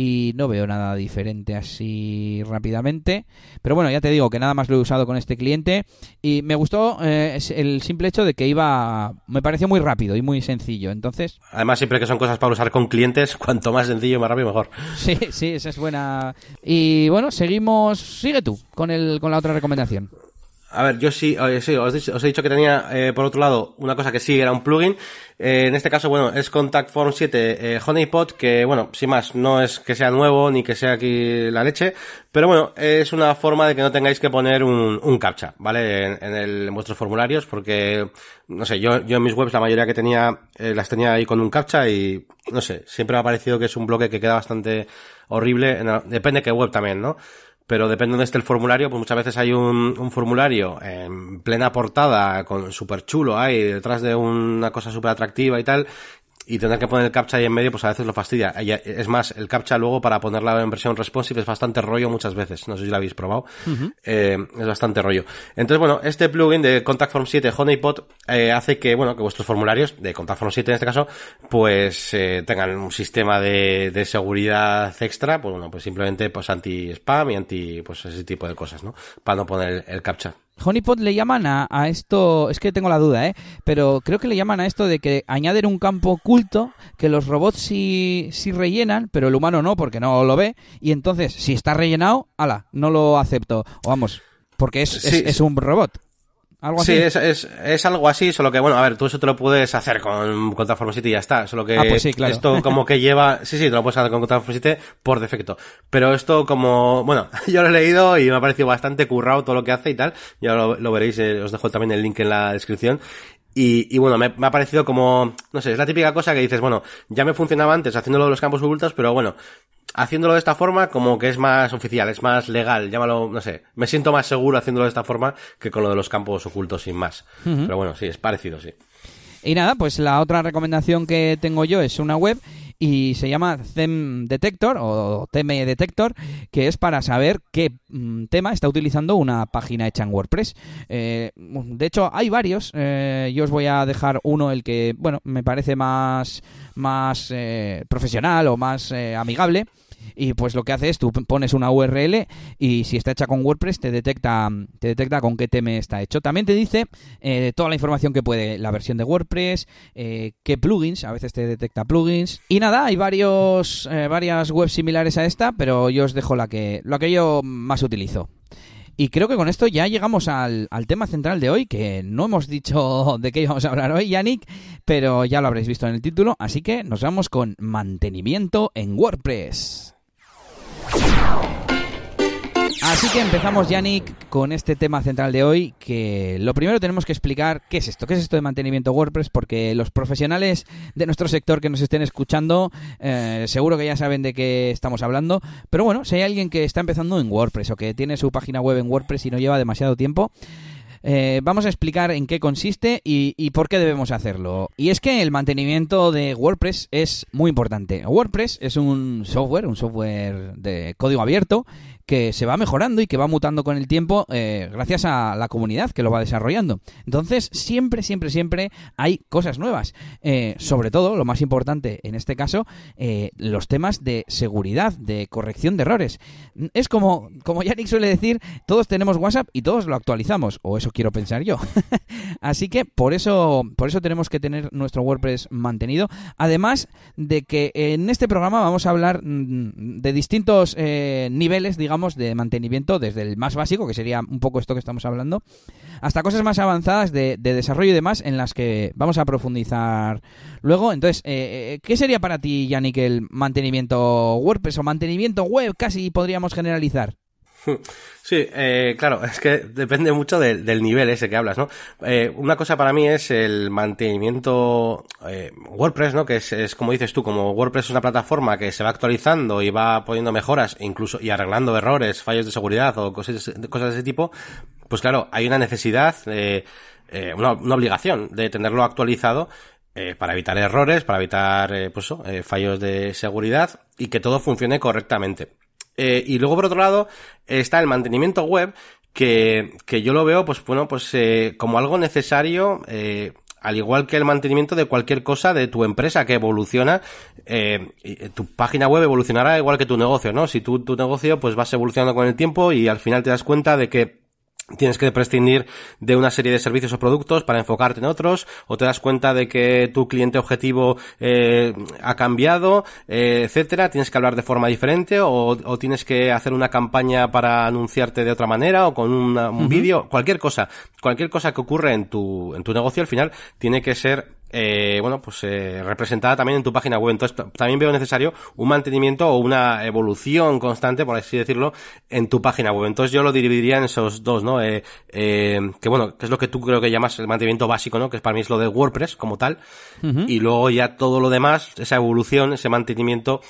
y no veo nada diferente así rápidamente. Pero bueno, ya te digo que nada más lo he usado con este cliente y me gustó eh, el simple hecho de que iba, me pareció muy rápido y muy sencillo. Entonces, además siempre que son cosas para usar con clientes, cuanto más sencillo más rápido mejor. Sí, sí, esa es buena. Y bueno, seguimos, sigue tú con el con la otra recomendación. A ver, yo sí, sí os, os, he dicho que tenía, eh, por otro lado, una cosa que sí era un plugin. Eh, en este caso, bueno, es Contact Form 7 eh, Honeypot, que bueno, sin más, no es que sea nuevo ni que sea aquí la leche, pero bueno, es una forma de que no tengáis que poner un, un captcha, ¿vale? En, en, el, en, vuestros formularios, porque, no sé, yo, yo en mis webs la mayoría que tenía, eh, las tenía ahí con un captcha y, no sé, siempre me ha parecido que es un bloque que queda bastante horrible, en, depende de qué web también, ¿no? Pero depende de esté el formulario, pues muchas veces hay un, un formulario en plena portada, con súper chulo ahí, detrás de una cosa súper atractiva y tal, y tener que poner el captcha ahí en medio, pues a veces lo fastidia. Es más, el captcha luego para ponerla en versión responsive es bastante rollo muchas veces. No sé si lo habéis probado. eh, es bastante rollo. Entonces, bueno, este plugin de Contact Form 7 Honeypot eh, hace que, bueno, que vuestros formularios de Contact Form 7 en este caso, pues eh, tengan un sistema de, de seguridad extra, pues bueno, pues simplemente pues anti-spam y anti, pues ese tipo de cosas, ¿no? Para no poner el, el captcha. Honeypot le llaman a, a, esto, es que tengo la duda, ¿eh? Pero creo que le llaman a esto de que añaden un campo oculto que los robots sí, sí rellenan, pero el humano no, porque no lo ve. Y entonces, si está rellenado, ala, no lo acepto. O vamos, porque es, sí, es, es un robot. ¿Algo sí, así? es, es, es, algo así, solo que, bueno, a ver, tú eso te lo puedes hacer con Contact 7 y ya está. Solo que ah, pues sí, claro. esto como que lleva... Sí, sí, te lo puedes hacer con Contact 7 por defecto. Pero esto como... Bueno, yo lo he leído y me ha parecido bastante currado todo lo que hace y tal. Ya lo, lo veréis, eh, os dejo también el link en la descripción. Y, y, bueno, me, me, ha parecido como, no sé, es la típica cosa que dices, bueno, ya me funcionaba antes haciéndolo de los campos ocultos, pero bueno, haciéndolo de esta forma como que es más oficial, es más legal, llámalo, no sé, me siento más seguro haciéndolo de esta forma que con lo de los campos ocultos sin más. Uh -huh. Pero bueno, sí, es parecido, sí. Y nada, pues la otra recomendación que tengo yo es una web y se llama Theme Detector o Theme Detector, que es para saber qué mm, tema está utilizando una página hecha en WordPress. Eh, de hecho, hay varios. Eh, yo os voy a dejar uno, el que, bueno, me parece más, más eh, profesional o más amigable y pues lo que hace es tú pones una URL y si está hecha con WordPress te detecta te detecta con qué tema está hecho. También te dice eh, toda la información que puede, la versión de WordPress, eh, qué plugins, a veces te detecta plugins y nada, hay varios eh, varias webs similares a esta, pero yo os dejo la que la que yo más utilizo. Y creo que con esto ya llegamos al, tema central de hoy, que no hemos dicho de qué íbamos a hablar hoy, Yannick, pero ya lo habréis visto en el título, así que nos vamos con mantenimiento en WordPress. Así que empezamos, Yannick, con este tema central de hoy, que lo primero tenemos que explicar qué es esto, qué es esto de mantenimiento WordPress, porque los profesionales de nuestro sector que nos estén escuchando eh, seguro que ya saben de qué estamos hablando, pero bueno, si hay alguien que está empezando en WordPress o que tiene su página web en WordPress y no lleva demasiado tiempo, eh, vamos a explicar en qué consiste y, y, por qué debemos hacerlo. Y es que el mantenimiento de WordPress es muy importante. WordPress es un software, un software de código abierto que se va mejorando y que va mutando con el tiempo eh, gracias a la comunidad que lo va desarrollando. Entonces, siempre, siempre, siempre hay cosas nuevas. Eh, sobre todo, lo más importante en este caso, eh, los temas de seguridad, de corrección de errores. Es como, como Yannick suele decir, todos tenemos WhatsApp y todos lo actualizamos, o eso quiero pensar yo. Así que por eso, por eso tenemos que tener nuestro WordPress mantenido. Además de que en este programa vamos a hablar mm, de distintos niveles, digamos, de mantenimiento, desde el más básico, que sería un poco esto que estamos hablando, hasta cosas más avanzadas de, de desarrollo y demás, en las que vamos a profundizar luego. Entonces, eh, ¿qué sería para ti, Yannick, el mantenimiento WordPress o mantenimiento web? Casi podríamos generalizar. Sí, eh, claro, es que depende mucho de, del nivel ese que hablas, ¿no? Eh, una cosa para mí es el mantenimiento eh, WordPress, ¿no? Que es, es, como dices tú, como WordPress es una plataforma que se va actualizando y va poniendo mejoras, incluso y arreglando errores, fallos de seguridad o cosas, cosas de ese tipo, pues claro, hay una necesidad, una, una obligación de tenerlo actualizado eh, para evitar errores, para evitar eh, pues, eh, fallos de seguridad y que todo funcione correctamente. Eh, y luego, por otro lado, está el mantenimiento web, que, que yo lo veo, pues bueno, pues eh, como algo necesario, eh, al igual que el mantenimiento de cualquier cosa de tu empresa que evoluciona, tu página web evolucionará igual que tu negocio, ¿no? Si tú, tu negocio pues vas evolucionando con el tiempo y al final te das cuenta de que tienes que prescindir de una serie de servicios o productos para enfocarte en otros, o te das cuenta de que tu cliente objetivo eh, ha cambiado, eh, etcétera, tienes que hablar de forma diferente, o, o, tienes que hacer una campaña para anunciarte de otra manera, o con una, un uh -huh. vídeo, cualquier cosa, cualquier cosa que ocurre en tu, en tu negocio al final tiene que ser eh, bueno, pues eh, representada también en tu página web. Entonces, también veo necesario un mantenimiento o una evolución constante, por así decirlo, en tu página web. Entonces, yo lo dividiría en esos dos, ¿no? Eh, eh, que bueno, que es lo que tú creo que llamas el mantenimiento básico, ¿no? Que para mí es lo de WordPress como tal. Uh -huh. Y luego ya todo lo demás, esa evolución, ese mantenimiento,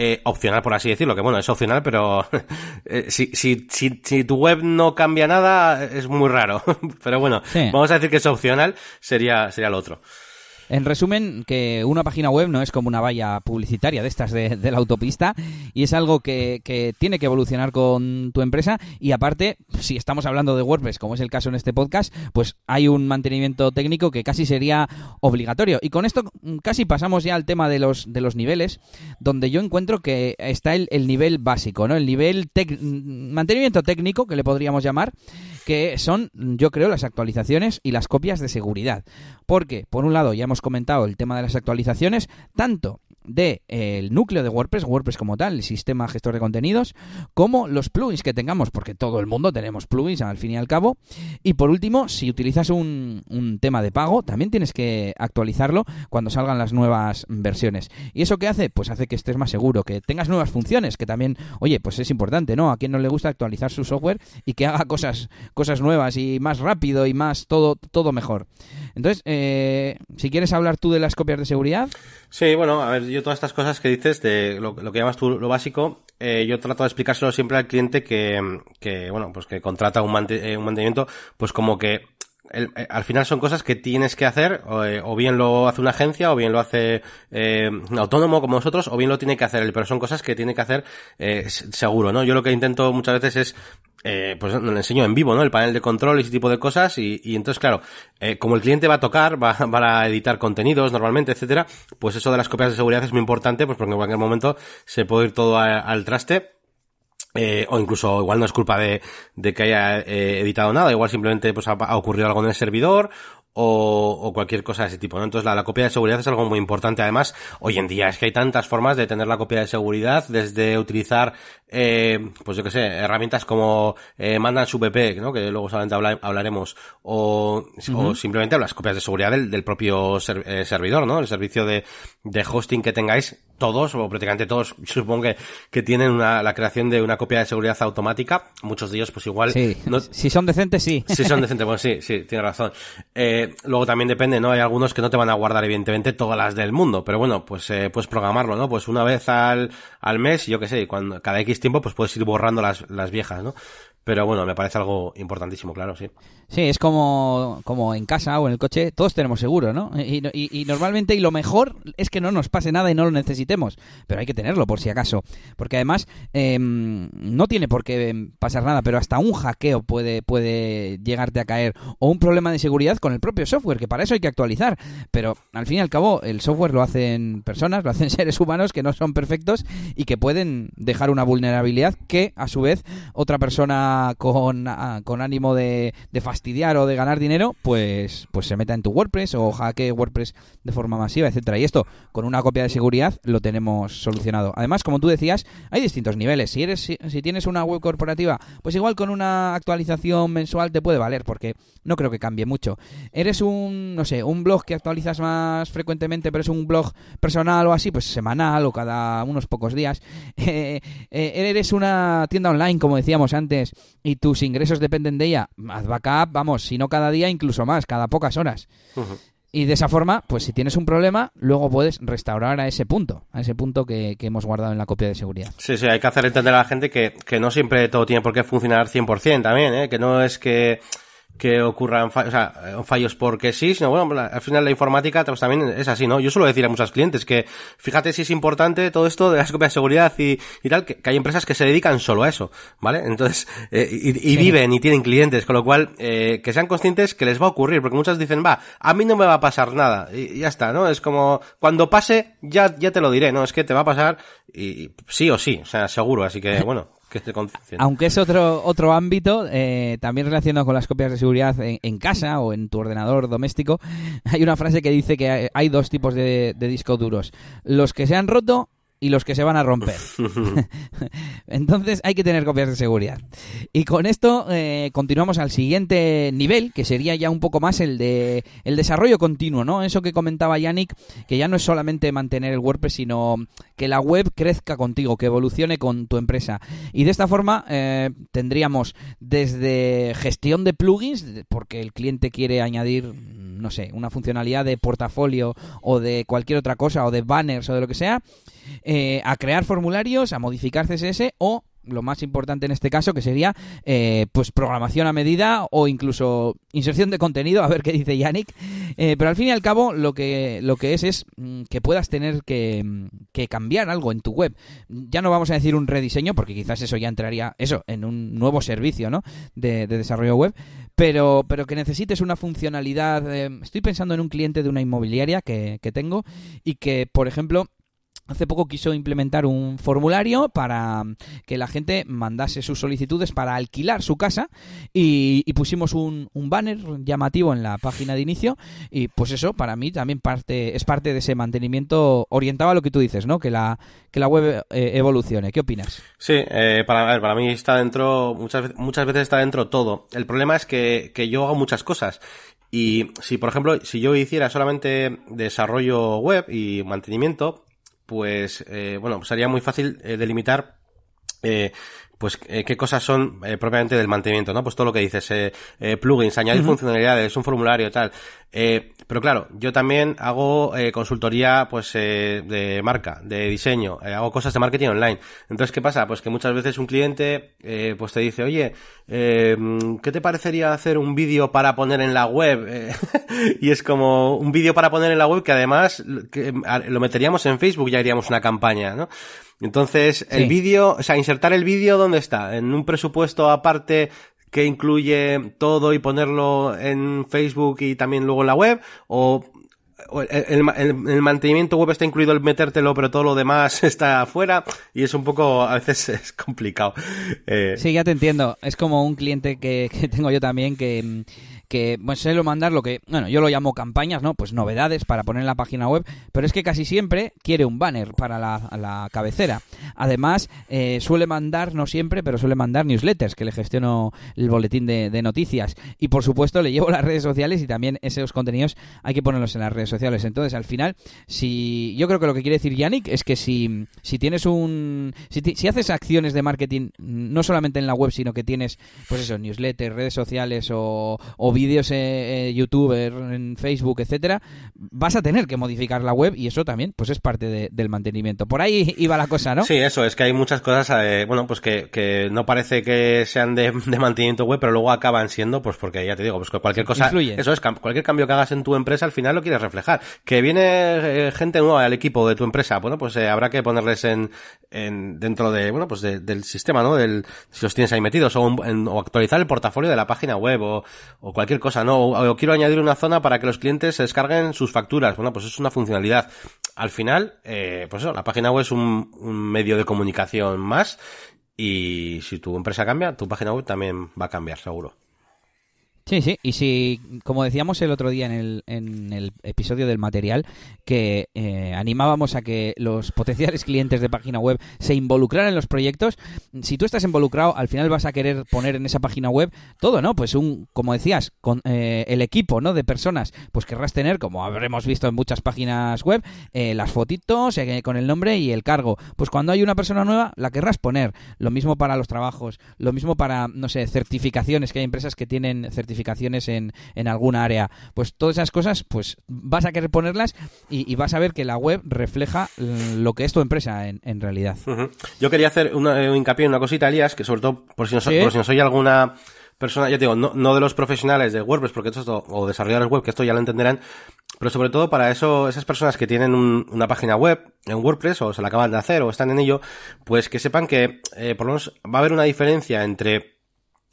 eh, opcional, por así decirlo, que bueno, es opcional, pero eh, si, si, si, si, tu web no cambia nada, es muy raro. pero bueno, vamos a decir que es opcional, sería, sería lo otro. En resumen, que una página web no es como una valla publicitaria de estas de, la autopista y es algo que, tiene que evolucionar con tu empresa y aparte, si estamos hablando de WordPress, como es el caso en este podcast, pues hay un mantenimiento técnico que casi sería obligatorio. Y con esto casi pasamos ya al tema de los, de los niveles, donde yo encuentro que está el, nivel básico, ¿no? El nivel mantenimiento técnico, que le podríamos llamar, que son, yo creo, las actualizaciones y las copias de seguridad. Porque, por un lado, ya hemos comentado el tema de las actualizaciones, tanto del el núcleo de WordPress, WordPress como tal, el sistema gestor de contenidos, como los plugins que tengamos, porque todo el mundo tenemos plugins al fin y al cabo. Y por último, si utilizas un, un tema de pago, también tienes que actualizarlo cuando salgan las nuevas versiones. ¿Y eso qué hace? Pues hace que estés más seguro, que tengas nuevas funciones, que también, oye, pues es importante, ¿no? A quien no le gusta actualizar su software y que haga cosas, cosas nuevas y más rápido y más todo, todo mejor. Entonces, eh, si quieres hablar tú de las copias de seguridad. Sí, bueno, a ver, yo todas estas cosas que dices de lo, que llamas tú lo básico, eh, yo trato de explicárselo siempre al cliente que, que bueno, pues que contrata un, eh, un mantenimiento, pues como que al final son cosas que tienes que hacer, o, bien lo hace una agencia, o bien lo hace un autónomo como nosotros, o bien lo tiene que hacer él, pero son cosas que tiene que hacer seguro, ¿no? Yo lo que intento muchas veces es eh, pues le enseño en vivo, ¿no? El panel de control y ese tipo de cosas y, y entonces, claro, eh, como el cliente va a tocar, va, va, a editar contenidos normalmente, etcétera, pues eso de las copias de seguridad es muy importante, pues porque en cualquier momento se puede ir todo al traste. Eh, o incluso igual no es culpa de, de que haya eh, editado nada, igual simplemente pues ha, ocurrido algo en el servidor o, cualquier cosa de ese tipo, ¿no? Entonces la, copia de seguridad es algo muy importante. Además, hoy en día es que hay tantas formas de tener la copia de seguridad, desde utilizar, eh, pues yo que sé, herramientas como eh, mandan su BP, ¿no? Que luego solamente hablaremos, o, o, simplemente las copias de seguridad del, del propio eh, servidor, ¿no? El servicio de, de hosting que tengáis todos, o prácticamente todos, supongo que, que tienen una, la creación de una copia de seguridad automática. Muchos de ellos, pues igual. Sí, si son decentes, sí. Si son decentes, bueno, sí, sí, tiene razón. Eh, luego también depende, ¿no? Hay algunos que no te van a guardar, evidentemente, todas las del mundo, pero bueno, pues eh, puedes programarlo, ¿no? Pues una vez al, al mes, yo qué sé, cuando, cada X tiempo, pues puedes ir borrando las, las viejas, ¿no? Pero bueno, me parece algo importantísimo, claro, sí. Sí, es como, como en casa o en el coche, todos tenemos seguro, ¿no? Y, y, normalmente, y lo mejor es que no nos pase nada y no lo necesitemos, pero hay que tenerlo por si acaso. Porque además, em, no tiene por qué pasar nada, pero hasta un hackeo puede, puede llegarte a caer, o un problema de seguridad con el propio software, que para eso hay que actualizar. Pero al fin y al cabo, el software lo hacen personas, lo hacen seres humanos que no son perfectos y que pueden dejar una vulnerabilidad que, a su vez, otra persona con, con ánimo de, fastidiar o de ganar dinero, pues, pues se meta en tu WordPress o hackee WordPress de forma masiva, etcétera. Y esto, con una copia de seguridad, lo tenemos solucionado. Además, como tú decías, hay distintos niveles. Si eres, si, tienes una web corporativa, pues igual con una actualización mensual te puede valer, porque no creo que cambie mucho. Eres un, no sé, un blog que actualizas más frecuentemente, pero es un blog personal o así, pues semanal o cada unos pocos días. Eh, eh, eres una tienda online, como decíamos antes, y tus ingresos dependen de ella, haz backup, vamos, si no cada día, incluso más, cada pocas horas. Y de esa forma, pues si tienes un problema, luego puedes restaurar a ese punto, a ese punto que, que, hemos guardado en la copia de seguridad. Sí, sí, hay que hacer entender a la gente que, que no siempre todo tiene por qué funcionar 100% también, ¿eh? que no es que que ocurran fallos, o sea, eh, fallos porque sí, sino bueno, al final la informática pues, también es así, ¿no? Yo suelo decir a muchos clientes que fíjate si es importante todo esto de las copias de seguridad y, y tal, que, hay empresas que se dedican solo a eso, ¿vale? Entonces, eh, y, viven y tienen clientes, con lo cual, eh, que sean conscientes que les va a ocurrir, porque muchas dicen, va, a mí no me va a pasar nada, y, ya está, ¿no? Es como, cuando pase, ya, ya te lo diré, ¿no? Es que te va a pasar, y sí o sí, o sea, seguro, así que, bueno. Aunque es otro, otro ámbito, eh, también relacionado con las copias de seguridad en, casa o en tu ordenador doméstico, hay una frase que dice que hay, dos tipos de discos duros. Los que se han roto y los que se van a romper. Entonces hay que tener copias de seguridad. Y con esto eh, continuamos al siguiente nivel, que sería ya un poco más el de el desarrollo continuo, ¿no? Eso que comentaba Yannick, que ya no es solamente mantener el WordPress, sino que la web crezca contigo, que evolucione con tu empresa. Y de esta forma eh, tendríamos desde gestión de plugins, porque el cliente quiere añadir, no sé, una funcionalidad de portafolio o de cualquier otra cosa, o de banners o de lo que sea, a crear formularios, a modificar CSS o lo más importante en este caso, que sería eh, pues programación a medida o incluso inserción de contenido, a ver qué dice Yannick. Eh, pero al fin y al cabo, lo que, lo que es es mm, que puedas tener que, mm, que, cambiar algo en tu web. Ya no vamos a decir un rediseño, porque quizás eso ya entraría eso en un nuevo servicio ¿no? de, desarrollo web, pero, pero que necesites una funcionalidad. Eh, estoy pensando en un cliente de una inmobiliaria que, que tengo y que, por ejemplo, Hace poco quiso implementar un formulario para que la gente mandase sus solicitudes para alquilar su casa y, pusimos un, banner llamativo en la página de inicio y pues eso para mí también parte es parte de ese mantenimiento orientado a lo que tú dices, ¿no? Que la que la web eh, evolucione. ¿Qué opinas? Sí, eh, para, para mí está dentro muchas muchas veces está dentro todo. El problema es que, que yo hago muchas cosas y si por ejemplo si yo hiciera solamente desarrollo web y mantenimiento pues eh, bueno, sería muy fácil eh, delimitar eh, pues eh, qué cosas son eh, propiamente del mantenimiento, ¿no? Pues todo lo que dices, eh, eh plugins, añadir funcionalidades, un formulario, tal. Pero claro, yo también hago consultoría, pues, de marca, de diseño, hago cosas de marketing online. Entonces, ¿qué pasa? Pues que muchas veces un cliente, pues te dice, oye, ¿qué te parecería hacer un vídeo para poner en la web? y es como un vídeo para poner en la web que además lo meteríamos en Facebook y haríamos una campaña, ¿no? Entonces, el vídeo, o sea, insertar el vídeo, ¿dónde está? ¿En un presupuesto aparte que incluye todo y ponerlo en Facebook y también luego en la web? ¿O el, el, mantenimiento web está incluido el metértelo, pero todo lo demás está afuera y es un poco, a veces es complicado. Eh... Sí, ya te entiendo. Es como un cliente que, que tengo yo también que que pues, suelo mandar lo que, bueno, yo lo llamo campañas, ¿no? Pues novedades para poner en la página web, pero es que casi siempre quiere un banner para la, cabecera. Además, eh, suele mandar, no siempre, pero suele mandar newsletters, que le gestiono el boletín de, noticias. Y por supuesto, le llevo las redes sociales y también esos contenidos hay que ponerlos en las redes sociales. Entonces, al final, si yo creo que lo que quiere decir Yannick es que si, si tienes un. Si, si haces acciones de marketing, no solamente en la web, sino que tienes, pues eso, newsletters, redes sociales o, o vídeos en YouTube, en Facebook, etcétera, vas a tener que modificar la web y eso también pues es parte del mantenimiento. Por ahí iba la cosa, ¿no? Sí, eso, es que hay muchas cosas, eh, bueno, pues que, que, no parece que sean de, mantenimiento web, pero luego acaban siendo, pues porque ya te digo, pues cualquier cosa, Influye. eso es, cualquier cambio que hagas en tu empresa al final lo quieres reflejar. Que viene eh, gente nueva al equipo de tu empresa, bueno, pues eh, habrá que ponerles en, en dentro de, bueno, pues del sistema, ¿no? Del, si los tienes ahí metidos o, o actualizar el portafolio de la página web o, o cualquier cosa, ¿no? O, quiero añadir una zona para que los clientes se descarguen sus facturas. Bueno, pues es una funcionalidad. Al final, eh, pues eso, la página web es un medio de comunicación más y si tu empresa cambia, tu página web también va a cambiar, seguro. Sí, sí, y si, como decíamos el otro día en el, en el episodio del material, que eh, animábamos a que los potenciales clientes de página web se involucraran en los proyectos, si tú estás involucrado, al final vas a querer poner en esa página web todo, ¿no? Pues un, como decías, con eh, el equipo, ¿no? De personas, pues querrás tener, como habremos visto en muchas páginas web, eh, las fotitos con el nombre y el cargo. Pues cuando hay una persona nueva, la querrás poner. Lo mismo para los trabajos, lo mismo para, no sé, certificaciones, que hay empresas que tienen certificaciones en, en alguna área. Pues todas esas cosas, pues vas a querer ponerlas y, vas a ver que la web refleja lo que es tu empresa en, en realidad. Yo quería hacer un hincapié en una cosita, Elías, que sobre todo, por si nos, por si nos oye alguna persona, ya digo, no, no, de los profesionales de WordPress, porque esto, o desarrolladores web, que esto ya lo entenderán, pero sobre todo para eso, esas personas que tienen una página web en WordPress, o se la acaban de hacer, o están en ello, pues que sepan que, eh, por lo menos, va a haber una diferencia entre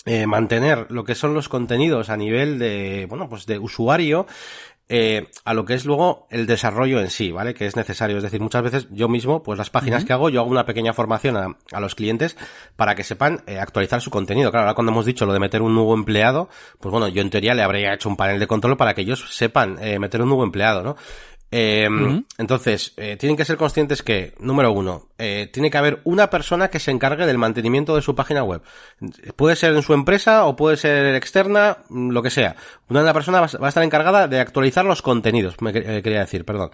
eh, mantener lo que son los contenidos a nivel de, bueno, pues de usuario, eh, a lo que es luego el desarrollo en sí, ¿vale? Que es necesario. Es decir, muchas veces yo mismo, pues las páginas que hago, yo hago una pequeña formación a, a los clientes para que sepan eh, actualizar su contenido. Claro, ahora cuando hemos dicho lo de meter un nuevo empleado, pues bueno, yo en teoría le habría hecho un panel de control para que ellos sepan eh, meter un nuevo empleado, ¿no? Eh, Entonces, eh, tienen que ser conscientes que, número uno, eh, tiene que haber una persona que se encargue del mantenimiento de su página web. Puede ser en su empresa o puede ser externa, mm, lo que sea. Una persona va a estar encargada de actualizar los contenidos, me quería decir, perdón.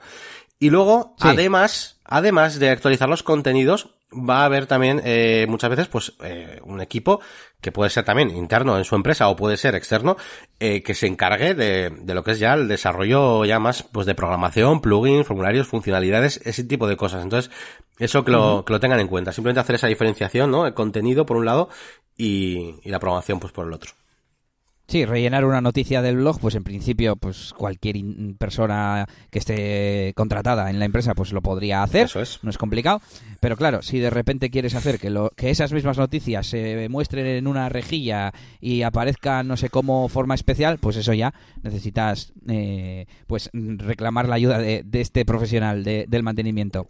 Y luego, además, además de actualizar los contenidos, va a haber también eh, muchas veces pues eh, un equipo que puede ser también interno en su empresa o puede ser externo eh, que se encargue de, de, lo que es ya el desarrollo ya más pues de programación, plugins, formularios, funcionalidades, ese tipo de cosas. Entonces, eso que lo, que lo tengan en cuenta. Simplemente hacer esa diferenciación, ¿no? El contenido por un lado y, y la programación pues por el otro. Sí, rellenar una noticia del blog, pues en principio, pues cualquier persona que esté contratada en la empresa, pues lo podría hacer. Eso es. No es complicado. Pero claro, si de repente quieres hacer que, lo, que esas mismas noticias se muestren en una rejilla y aparezcan, no sé cómo, forma especial, pues eso ya necesitas, eh, pues reclamar la ayuda de, de este profesional de, del mantenimiento.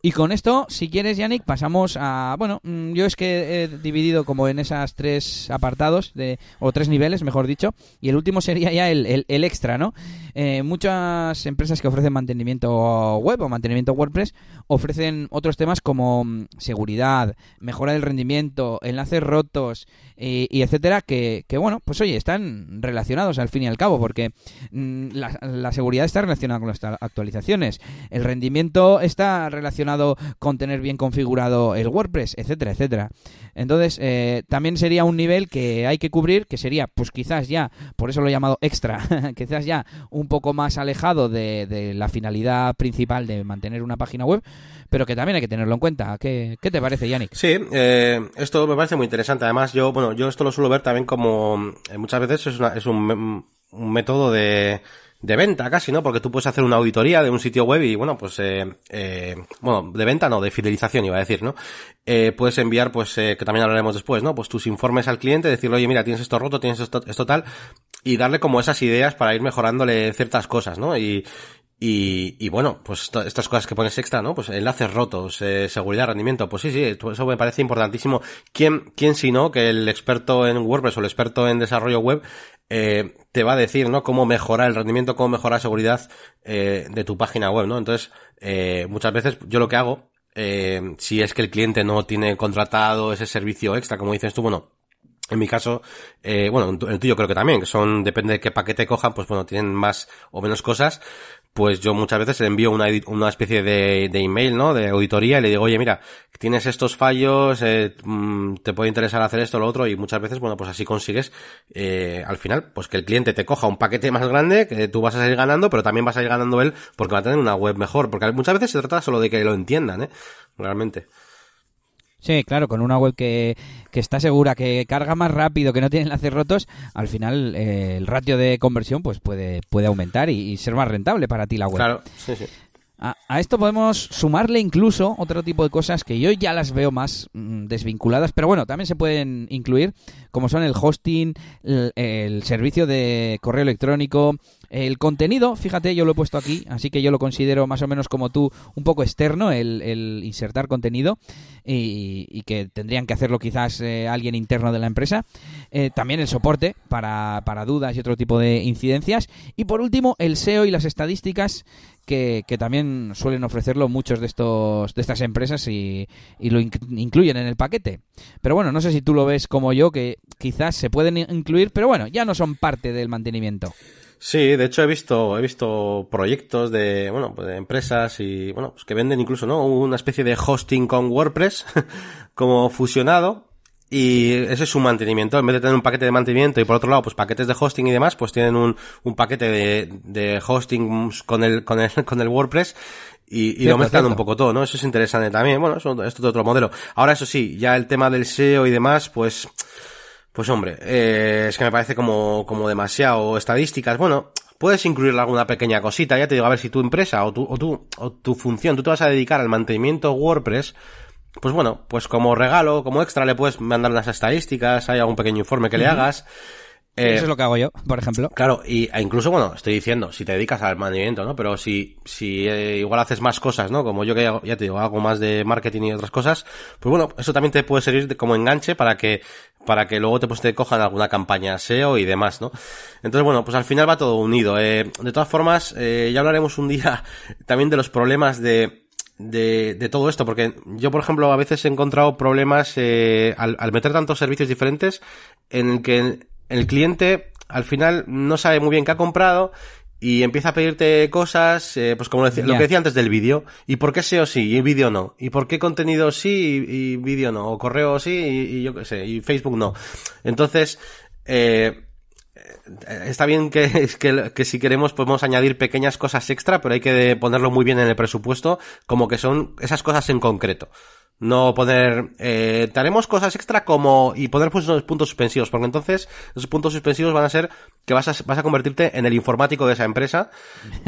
Y con esto, si quieres, Yannick, pasamos a... Bueno, mm, yo es que he dividido como en esas tres apartados, de, o tres niveles, mejor dicho, y el último sería ya el, el, extra, ¿no? Eh, muchas empresas que ofrecen mantenimiento web o mantenimiento WordPress ofrecen otros temas como mm, seguridad, mejora del rendimiento, enlaces rotos y, etcétera, que, que, bueno, pues oye, están relacionados al fin y al cabo, porque mm, la, la seguridad está relacionada con las actualizaciones, el rendimiento está relacionado con tener bien configurado el WordPress, etcétera, etcétera. Entonces, eh, también sería un nivel que hay que cubrir, que sería, pues quizás ya, por eso lo he llamado extra, quizás ya un poco más alejado de, la finalidad principal de mantener una página web, pero que también hay que tenerlo en cuenta. ¿Qué, te parece, Yannick? Sí, eh, esto me parece muy interesante. Además, yo, bueno, yo esto lo suelo ver también como, eh, muchas veces es, es un método de de venta casi, ¿no? Porque tú puedes hacer una auditoría de un sitio web y, bueno, pues, eh, eh, bueno, de venta no, de fidelización iba a decir, ¿no? Eh, puedes enviar, pues, eh, que también hablaremos después, ¿no? Pues tus informes al cliente, decirle, oye, mira, tienes esto roto, tienes esto, esto tal, y darle como esas ideas para ir mejorándole ciertas cosas, ¿no? Y, y, y bueno, pues estas cosas que pones extra, ¿no? Pues enlaces rotos, eh, seguridad, rendimiento, pues sí, sí, eso me parece importantísimo. ¿Quién, quién si no que el experto en WordPress o el experto en desarrollo web eh, te va a decir, ¿no? Cómo mejorar el rendimiento, cómo mejorar la seguridad eh, de tu página web, ¿no? Entonces, eh, muchas veces yo lo que hago, eh, si es que el cliente no tiene contratado ese servicio extra, como dices tú, bueno, en mi caso, eh, bueno, en el tuyo creo que también, que son, depende de qué paquete cojan, pues bueno, tienen más o menos cosas, pues yo muchas veces le envío una, una especie de, de, email, ¿no? De auditoría y le digo, oye, mira, tienes estos fallos, eh, mm, te puede interesar hacer esto o lo otro y muchas veces, bueno, pues así consigues, eh, al final, pues que el cliente te coja un paquete más grande, que tú vas a salir ganando, pero también vas a ir ganando él porque va a tener una web mejor, porque muchas veces se trata solo de que lo entiendan, ¿eh? Realmente. Sí, claro, con una web que, que, está segura, que carga más rápido, que no tiene enlaces rotos, al final eh, el ratio de conversión pues puede, puede aumentar y, y, ser más rentable para ti la web. Claro, sí, sí. A, a, esto podemos sumarle incluso otro tipo de cosas que yo ya las veo más mm, desvinculadas, pero bueno, también se pueden incluir, como son el hosting, el, el, servicio de correo electrónico, el contenido, fíjate, yo lo he puesto aquí, así que yo lo considero más o menos como tú, un poco externo, el, insertar contenido, y, y, que tendrían que hacerlo quizás eh, alguien interno de la empresa. Eh, también el soporte para, para dudas y otro tipo de incidencias. Y por último, el SEO y las estadísticas que, que, también suelen ofrecerlo muchos de estos de estas empresas y, lo inc incluyen en el paquete. Pero bueno, no sé si tú lo ves como yo, que quizás se pueden incluir, pero bueno, ya no son parte del mantenimiento. Sí, de hecho he visto, he visto proyectos de, bueno, pues de empresas y, bueno, pues que venden incluso, ¿no? Una especie de hosting con WordPress como fusionado y ese es su mantenimiento. En vez de tener un paquete de mantenimiento y por otro lado, pues paquetes de hosting y demás, pues tienen un, un paquete de, de hosting con el, con el, con el WordPress y, y lo mezclan un poco todo, ¿no? Eso es interesante también. Bueno, eso, esto es otro modelo. Ahora, eso sí, ya el tema del SEO y demás, pues, pues hombre, eh, es que me parece como, como demasiado estadísticas. Bueno, puedes incluir alguna pequeña cosita, ya te digo, a ver si tu empresa o tu, o tu, o tu función, tú te vas a dedicar al mantenimiento WordPress, pues bueno, pues como regalo, como extra, le puedes mandar unas estadísticas, hay algún pequeño informe que uh -huh. le hagas. Eh, Eso es lo que hago yo, por ejemplo. Claro, y e incluso, bueno, estoy diciendo, si te dedicas al mantenimiento, ¿no? Pero si, si eh, igual haces más cosas, ¿no? Como yo que ya te digo, hago más de marketing y otras cosas, pues bueno, eso también te puede servir de, como enganche para que, para que luego te, pues, te cojan alguna campaña SEO y demás, ¿no? Entonces, bueno, pues al final va todo unido. Eh, de todas formas, eh, ya hablaremos un día también de los problemas de, de, de, todo esto, porque yo, por ejemplo, a veces he encontrado problemas eh, al, al, meter tantos servicios diferentes en el que el cliente al final no sabe muy bien qué ha comprado y empieza a pedirte cosas, eh, pues como lo que decía antes del vídeo. ¿Y por qué SEO sí y vídeo no? ¿Y por qué contenido sí y, vídeo no? O correo sí y, yo qué sé, y Facebook no. Entonces, eh, está bien que, que, que, si queremos podemos añadir pequeñas cosas extra, pero hay que ponerlo muy bien en el presupuesto, como que son esas cosas en concreto. No poner, eh, te haremos cosas extra como, y poner pues puntos suspensivos, porque entonces esos puntos suspensivos van a ser que vas a, vas a convertirte en el informático de esa empresa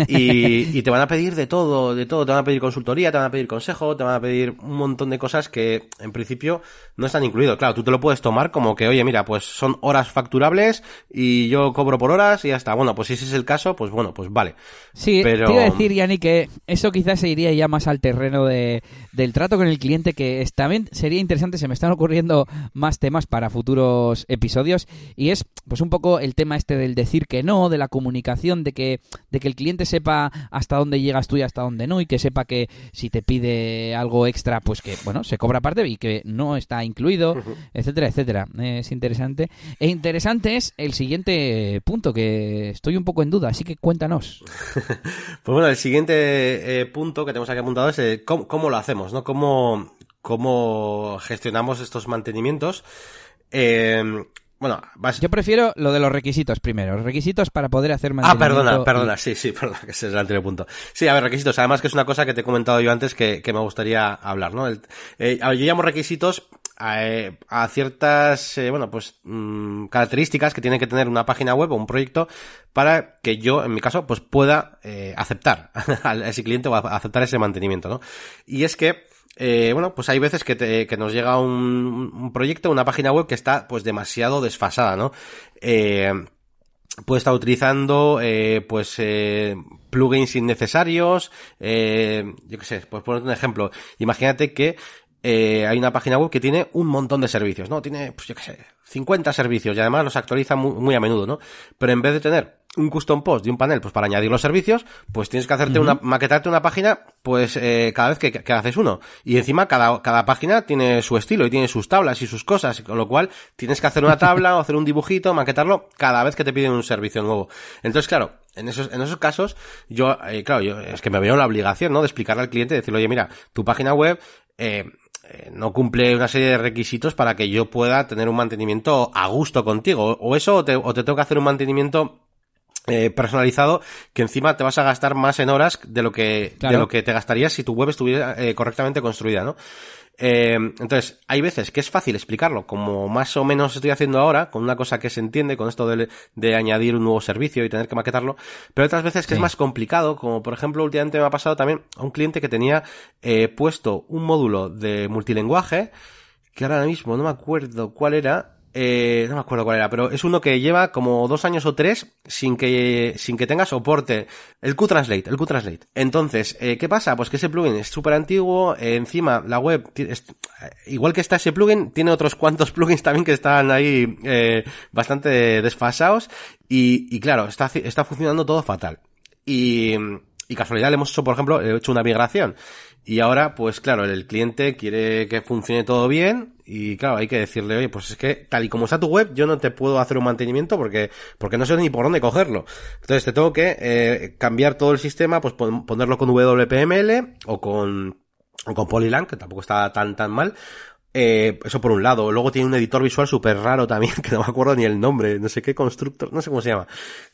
y, y, te van a pedir de todo, de todo, te van a pedir consultoría, te van a pedir consejo, te van a pedir un montón de cosas que en principio no están incluidos. Claro, tú te lo puedes tomar como que, oye, mira, pues son horas facturables y yo cobro por horas y ya está. Bueno, pues si ese es el caso, pues bueno, pues vale. Sí, pero... te iba a decir, Yanni, que eso quizás se iría ya más al terreno de, del trato con el cliente que también sería interesante, se me están ocurriendo más temas para futuros episodios y es pues un poco el tema este del decir que no, de la comunicación, de que, de que el cliente sepa hasta dónde llegas tú y hasta dónde no y que sepa que si te pide algo extra pues que bueno, se cobra aparte y que no está incluido, etcétera, etcétera. Es interesante. E interesante es el siguiente punto que estoy un poco en duda, así que cuéntanos. pues bueno, el siguiente eh, punto que tenemos aquí apuntado es eh, cómo, cómo, lo hacemos, ¿no? Cómo, cómo gestionamos estos mantenimientos. Eh, bueno, yo prefiero lo de los requisitos primero. Los requisitos para poder hacer mantenimiento. Ah, perdona, perdona, sí, sí, perdona, que ese es el anterior punto. Sí, a ver, requisitos. Además que es una cosa que te he comentado yo antes que, me gustaría hablar, ¿no? Eh, yo llamo requisitos eh, a, ciertas, bueno, pues mm, características que tiene que tener una página web o un proyecto para que yo, en mi caso, pues pueda aceptar a ese cliente o aceptar ese mantenimiento, ¿no? Y es que eh, bueno, pues hay veces que, que nos llega un, un, proyecto, una página web que está pues demasiado desfasada, ¿no? Eh, puede estar utilizando eh, pues eh, plugins innecesarios, eh, yo qué sé, pues por un ejemplo, imagínate que eh, hay una página web que tiene un montón de servicios, ¿no? Tiene, pues yo qué sé, 50 servicios y además los actualiza muy, muy a menudo, ¿no? Pero en vez de tener un custom post de un panel, pues para añadir los servicios, pues tienes que hacerte una, maquetarte una página, pues eh, cada vez que, que, haces uno. Y encima cada, cada página tiene su estilo y tiene sus tablas y sus cosas, con lo cual tienes que hacer una tabla o hacer un dibujito, maquetarlo cada vez que te piden un servicio nuevo. Entonces, claro, en esos, en esos casos, yo, eh, claro, yo, es que me veo la obligación, ¿no? De explicarle al cliente, decirle, oye, mira, tu página web, eh, eh, no cumple una serie de requisitos para que yo pueda tener un mantenimiento a gusto contigo. O eso, o te, o te tengo que hacer un mantenimiento eh, personalizado que encima te vas a gastar más en horas de lo que de lo que te gastarías si tu web estuviera eh, correctamente construida, ¿no? Eh, entonces, hay veces que es fácil explicarlo, como más o menos estoy haciendo ahora, con una cosa que se entiende, con esto de, de añadir un nuevo servicio y tener que maquetarlo, pero otras veces que es más complicado, como por ejemplo últimamente me ha pasado también a un cliente que tenía eh, puesto un módulo de multilenguaje, que ahora mismo no me acuerdo cuál era, eh, no me acuerdo cuál era, pero es uno que lleva como dos años o tres sin que, sin que tenga soporte. El Q-Translate, el Q-Translate. Entonces, eh, ¿qué pasa? Pues que ese plugin es súper antiguo, eh, encima la web, igual que está ese plugin, tiene otros cuantos plugins también que están ahí eh, bastante desfasados y, y claro, está, está funcionando todo fatal. Y, y casualidad le hemos hecho, por ejemplo, he hecho una migración. Y ahora, pues claro, el cliente quiere que funcione todo bien y claro, hay que decirle, oye, pues es que tal y como está tu web, yo no te puedo hacer un mantenimiento porque, porque no sé ni por dónde cogerlo. Entonces te tengo que eh, cambiar todo el sistema, pues ponerlo con WPML o con, o con Polylang, que tampoco está tan, tan mal, eh, eso por un lado. Luego tiene un editor visual súper raro también, que no me acuerdo ni el nombre, no sé qué constructor, no sé cómo se llama.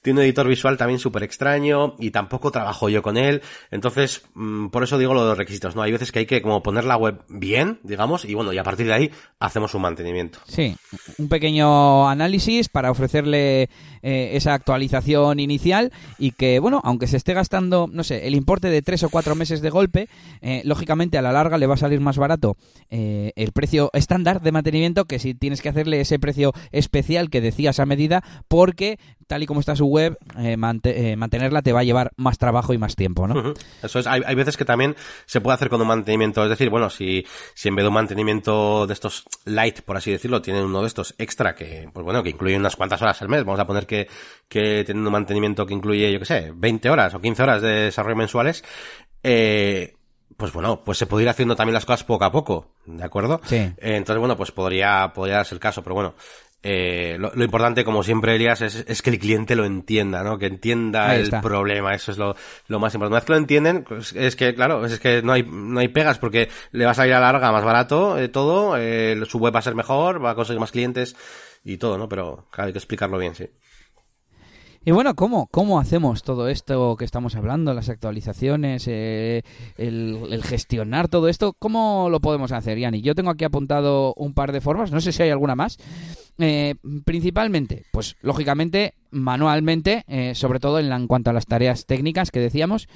Tiene un editor visual también súper extraño y tampoco trabajo yo con él. Entonces, mm, por eso digo lo de los requisitos, ¿no? Hay veces que hay que como poner la web bien, digamos, y bueno, y a partir de ahí hacemos un mantenimiento. Sí, un pequeño análisis para ofrecerle eh, esa actualización inicial y que, bueno, aunque se esté gastando, no sé, el importe de tres o cuatro meses de golpe, eh, lógicamente a la larga le va a salir más barato el precio estándar de mantenimiento que si tienes que hacerle ese precio especial que decías a medida, porque tal y como está su web, eh, eh, mantenerla te va a llevar más trabajo y más tiempo, ¿no? Eso es, hay, veces que también se puede hacer con un mantenimiento, es decir, bueno, si, si en vez de un mantenimiento de estos light, por así decirlo, tienen uno de estos extra que, pues bueno, que incluye unas cuantas horas al mes, vamos a poner que, que tienen un mantenimiento que incluye, yo qué sé, 20 horas o 15 horas de desarrollo mensuales, eh, pues bueno, pues se puede ir haciendo también las cosas poco a poco, ¿de acuerdo? Sí. Eh, entonces, bueno, pues podría, podría darse el caso, pero bueno. eh, lo, importante, como siempre, Elias, es, que el cliente lo entienda, ¿no? Que entienda el problema. Eso es lo, más importante. Una vez que lo entienden, pues, es que, claro, es que no hay, no hay pegas porque le va a salir a la larga más barato eh, todo, eh, su web va a ser mejor, va a conseguir más clientes y todo, ¿no? Pero claro, hay que explicarlo bien, sí. Y bueno, ¿cómo, ¿cómo hacemos todo esto que estamos hablando, las actualizaciones, eh, el, gestionar todo esto? ¿Cómo lo podemos hacer, Yanni? Yo tengo aquí apuntado un par de formas, no sé si hay alguna más. Eh, principalmente, pues lógicamente, manualmente, eh, sobre todo en, en, cuanto a las tareas técnicas que decíamos,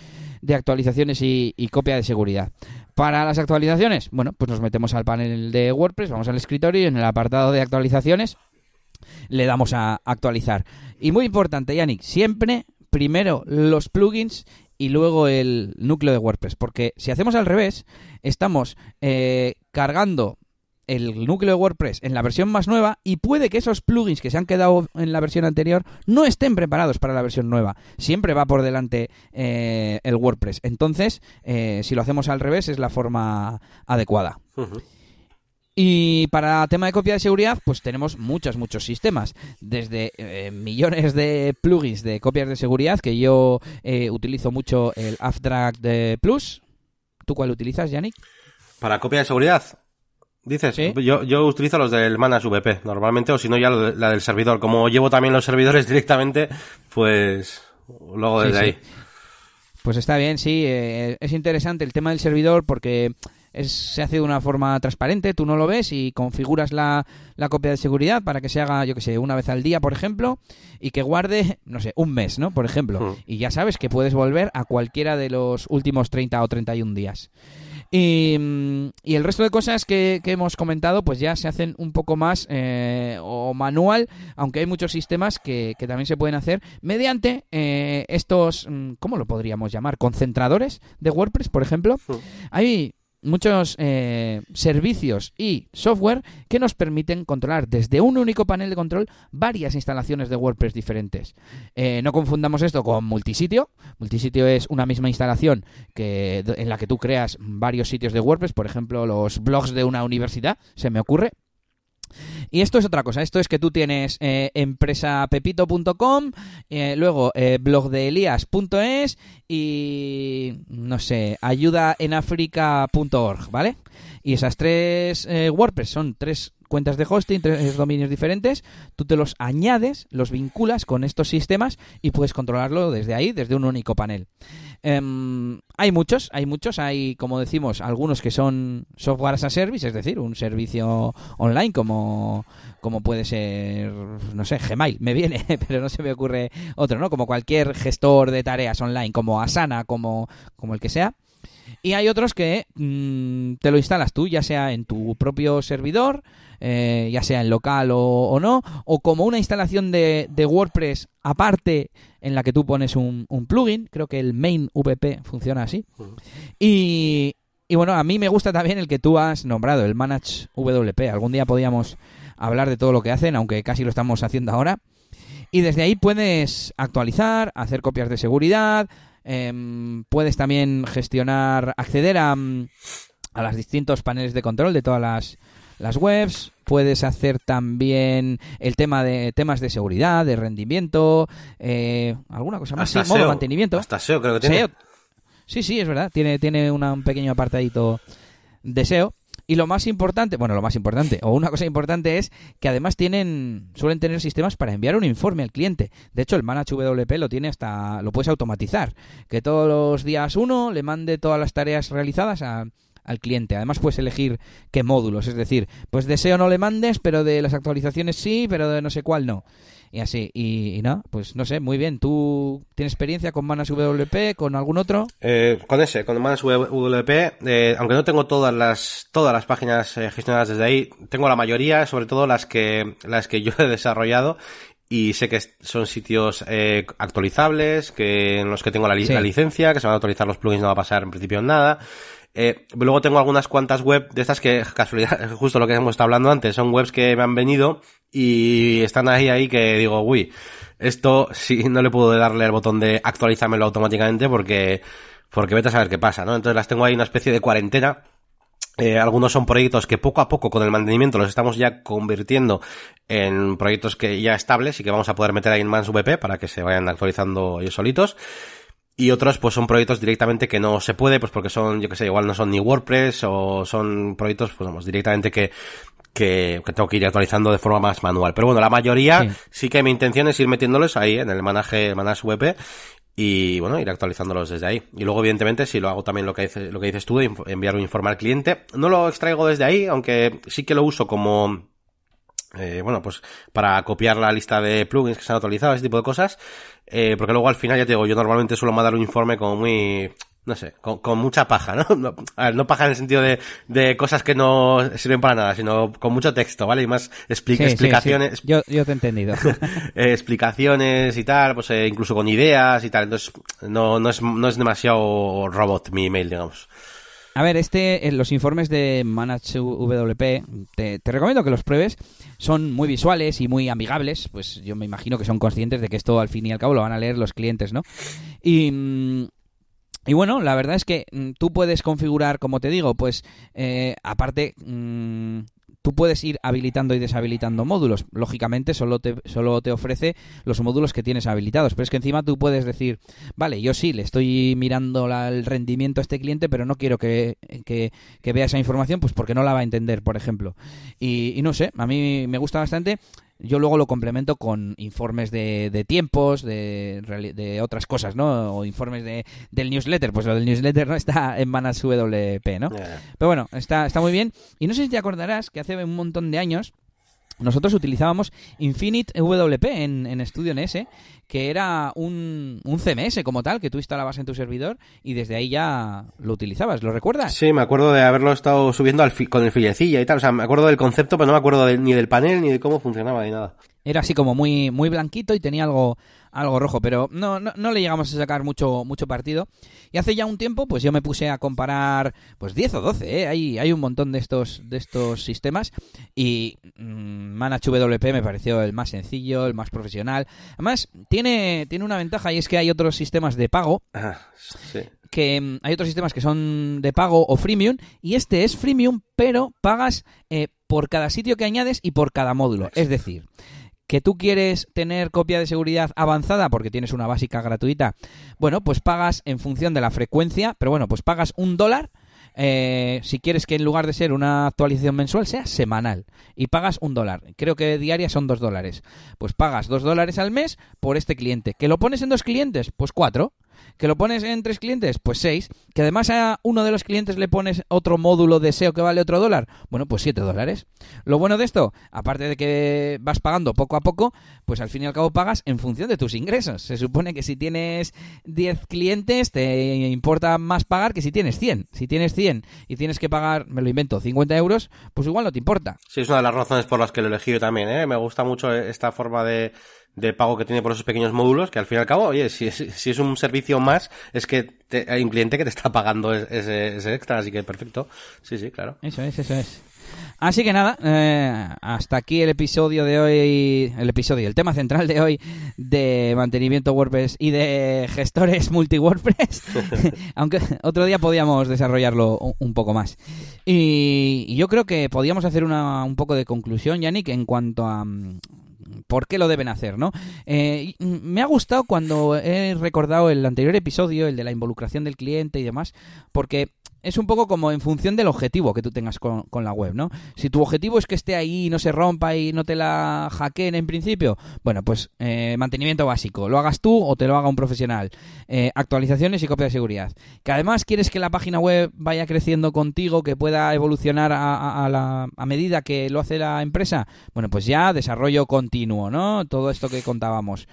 de actualizaciones y, y copia de seguridad. Para las actualizaciones, bueno, pues nos metemos al panel de WordPress, vamos al escritorio y en el apartado de actualizaciones le damos a actualizar. Y muy importante, Yannick, siempre primero los plugins y luego el núcleo de WordPress. Porque si hacemos al revés, estamos eh, cargando el núcleo de WordPress en la versión más nueva y puede que esos plugins que se han quedado en la versión anterior no estén preparados para la versión nueva. Siempre va por delante eh, el WordPress. Entonces, eh, si lo hacemos al revés, es la forma adecuada. Y para tema de copia de seguridad, pues tenemos muchos, muchos sistemas. Desde eh, millones de plugins de copias de seguridad, que yo eh, utilizo mucho el de Plus. ¿Tú cuál utilizas, Yannick? Para copia de seguridad. Dices, yo, yo utilizo los del Manas VP normalmente, o si no ya la del servidor. Como llevo también los servidores directamente, pues luego desde ahí. Pues está bien, sí. Eh, es interesante el tema del servidor porque se hace de una forma transparente, tú no lo ves y configuras la, la, copia de seguridad para que se haga, yo que sé, una vez al día, por ejemplo, y que guarde, no sé, un mes, ¿no? Por ejemplo. Hmm. Y ya sabes que puedes volver a cualquiera de los últimos 30 o 31 días. Y, y, el resto de cosas que, que, hemos comentado, pues ya se hacen un poco más eh, o manual, aunque hay muchos sistemas que, que también se pueden hacer mediante eh, estos, mm, ¿cómo lo podríamos llamar? Concentradores de WordPress, por ejemplo. Hmm. Hay muchos eh, servicios y software que nos permiten controlar desde un único panel de control varias instalaciones de WordPress diferentes. Eh, no confundamos esto con multisitio. Multisitio es una misma instalación que, en la que tú creas varios sitios de WordPress, por ejemplo, los blogs de una universidad, se me ocurre, y esto es otra cosa, esto es que tú tienes eh, empresapepito.com, eh, luego eh, blogdeelias.es y, no sé, ayudaenafrica.org, ¿vale? Y esas tres eh, WordPress son tres cuentas de hosting, tres dominios diferentes, tú te los añades, los vinculas con estos sistemas y puedes controlarlo desde ahí, desde un único panel. Em, hay muchos, hay muchos, hay como decimos, algunos que son software as a service, es decir, un servicio online como, como puede ser, no sé, Gmail, me viene, pero no se me ocurre otro, ¿no? Como cualquier gestor de tareas online, como Asana, como, como el que sea. Y hay otros que mm, te lo instalas tú, ya sea en tu propio servidor, eh, ya sea en local o, no, o como una instalación de, WordPress aparte en la que tú pones un, plugin, creo que el main VP funciona así. Y, y bueno, a mí me gusta también el que tú has nombrado, el Manage WP. Algún día podíamos hablar de todo lo que hacen, aunque casi lo estamos haciendo ahora. Y desde ahí puedes actualizar, hacer copias de seguridad, em, puedes también gestionar, acceder a, a los distintos paneles de control de todas las, las webs, puedes hacer también el tema de temas de seguridad, de rendimiento, eh, alguna cosa más, sí, modo mantenimiento. Hasta SEO creo que tiene. Sí, sí, es verdad, tiene, tiene un pequeño apartadito de SEO. Y lo más importante, bueno, lo más importante, o una cosa importante es que además tienen, suelen tener sistemas para enviar un informe al cliente. De hecho, el Manage WP lo tiene hasta, lo puedes automatizar. Que todos los días uno le mande todas las tareas realizadas al cliente. Además puedes elegir qué módulos, es decir, pues deseo no le mandes, pero de las actualizaciones sí, pero de no sé cuál no. Y así, y, no, pues no sé, muy bien. ¿Tú tienes experiencia con Manas WP, con algún otro? Eh, con ese, con Manas WP, eh, aunque no tengo todas las todas las páginas eh, gestionadas desde ahí, tengo la mayoría, sobre todo las que las que yo he desarrollado y sé que son sitios eh, actualizables, que en los que tengo la, la, licencia, que se van a actualizar los plugins, no va a pasar en principio nada. Eh, luego tengo algunas cuantas web de estas que, casualidad, justo lo que hemos estado hablando antes, son webs que me han venido y están ahí, ahí que digo, uy, esto sí no le puedo darle el botón de actualizármelo automáticamente porque, porque vete a saber qué pasa, ¿no? Entonces las tengo ahí una especie de cuarentena Eh, algunos son proyectos que poco a poco con el mantenimiento los estamos ya convirtiendo en proyectos que ya estables y que vamos a poder meter ahí en MansVP para que se vayan actualizando ellos solitos. Y otros, pues son proyectos directamente que no se puede, pues porque son, yo que sé, igual no son ni WordPress o son proyectos, pues vamos, directamente que, que, tengo que ir actualizando de forma más manual. Pero bueno, la mayoría sí, que mi intención es ir metiéndolos ahí en el manaje, manage WP y bueno, ir actualizándolos desde ahí. Y luego, evidentemente, si lo hago también lo que, dice, lo que dices tú, de enviar un informe al cliente, no lo extraigo desde ahí, aunque sí que lo uso como, eh, bueno, pues para copiar la lista de plugins que se han actualizado, ese tipo de cosas, eh, porque luego al final, ya te digo, yo normalmente suelo mandar un informe como muy, no sé, con, mucha paja, ¿no? ¿no? A ver, no paja en el sentido de, de cosas que no sirven para nada, sino con mucho texto, ¿vale? Y más explicaciones. Yo, yo te he entendido. Eh, explicaciones y tal, pues eh, incluso con ideas y tal. Entonces, no, no, es, no es demasiado robot mi email, digamos. A ver, este, eh, los informes de ManageWP, te, te recomiendo que los pruebes. Son muy visuales y muy amigables. Pues yo me imagino que son conscientes de que esto al fin y al cabo lo van a leer los clientes, ¿no? Y, mm, y bueno, la verdad es que mm, tú puedes configurar, como te digo, pues eh, aparte mm, tú puedes ir habilitando y deshabilitando módulos. Lógicamente solo te, solo te ofrece los módulos que tienes habilitados, pero es que encima tú puedes decir, vale, yo sí, le estoy mirando el rendimiento a este cliente, pero no quiero que, que, vea esa información, pues porque no la va a entender, por ejemplo. Y, y no sé, a mí me gusta bastante. Yo luego lo complemento con informes de, de tiempos, de, de, otras cosas, ¿no? O informes de, del newsletter. Pues lo del newsletter no está en Manas WP, ¿no? Pero bueno, está, está muy bien. Y no sé si te acordarás que hace un montón de años nosotros utilizábamos Infinite WP en, en Studio NS, que era un, un, CMS como tal, que tú instalabas en tu servidor y desde ahí ya lo utilizabas. ¿Lo recuerdas? Sí, me acuerdo de haberlo estado subiendo al con el filecilla y tal. O sea, me acuerdo del concepto, pero no me acuerdo ni del panel ni de cómo funcionaba ni nada. Era así como muy, muy blanquito y tenía algo, algo rojo, pero no, no, no, le llegamos a sacar mucho, mucho partido. Y hace ya un tiempo, pues yo me puse a comparar, pues 10 o 12, ¿eh? hay, hay un montón de estos, de estos sistemas. Y mmm, WP me pareció el más sencillo, el más profesional. Además, tiene, tiene una ventaja y es que hay otros sistemas de pago. que mm, hay otros sistemas que son de pago o freemium y este es freemium pero pagas eh, por cada sitio que añades y por cada módulo. Es decir, que tú quieres tener copia de seguridad avanzada porque tienes una básica gratuita, bueno, pues pagas en función de la frecuencia, pero bueno, pues pagas un dólar. Eh, si quieres que en lugar de ser una actualización mensual sea semanal y pagas un dólar, creo que diaria son dos dólares, pues pagas dos dólares al mes por este cliente. ¿Que lo pones en dos clientes? Pues cuatro que lo pones en tres clientes, pues seis, que además a uno de los clientes le pones otro módulo de SEO que vale otro dólar, bueno, pues siete dólares. Lo bueno de esto, aparte de que vas pagando poco a poco, pues al fin y al cabo pagas en función de tus ingresos. Se supone que si tienes 10 clientes te importa más pagar que si tienes 100. Si tienes 100 y tienes que pagar, me lo invento, 50 euros, pues igual no te importa. Sí, es una de las razones por las que lo he elegido también, ¿eh? Me gusta mucho esta forma de de pago que tiene por esos pequeños módulos, que al fin y al cabo, oye, si es, si es un servicio más, es que hay un cliente que te está pagando ese, ese, extra, así que perfecto. Sí, sí, claro. Eso es, eso es. Así que nada, eh, hasta aquí el episodio de hoy, el episodio, el tema central de hoy de mantenimiento WordPress y de gestores multi-WordPress, aunque otro día podíamos desarrollarlo un, poco más. Y, y, yo creo que podíamos hacer una, un poco de conclusión, Yannick, en cuanto a, por qué lo deben hacer, ¿no? Eh, me ha gustado cuando he recordado el anterior episodio, el de la involucración del cliente y demás, porque es un poco como en función del objetivo que tú tengas con, la web, ¿no? Si tu objetivo es que esté ahí, no se rompa y no te la hackeen en principio, bueno, pues eh, mantenimiento básico, lo hagas tú o te lo haga un profesional. Eh, actualizaciones y copia de seguridad. Que además quieres que la página web vaya creciendo contigo, que pueda evolucionar a, la, a medida que lo hace la empresa, bueno, pues ya desarrollo continuo, ¿no? Todo esto que contábamos.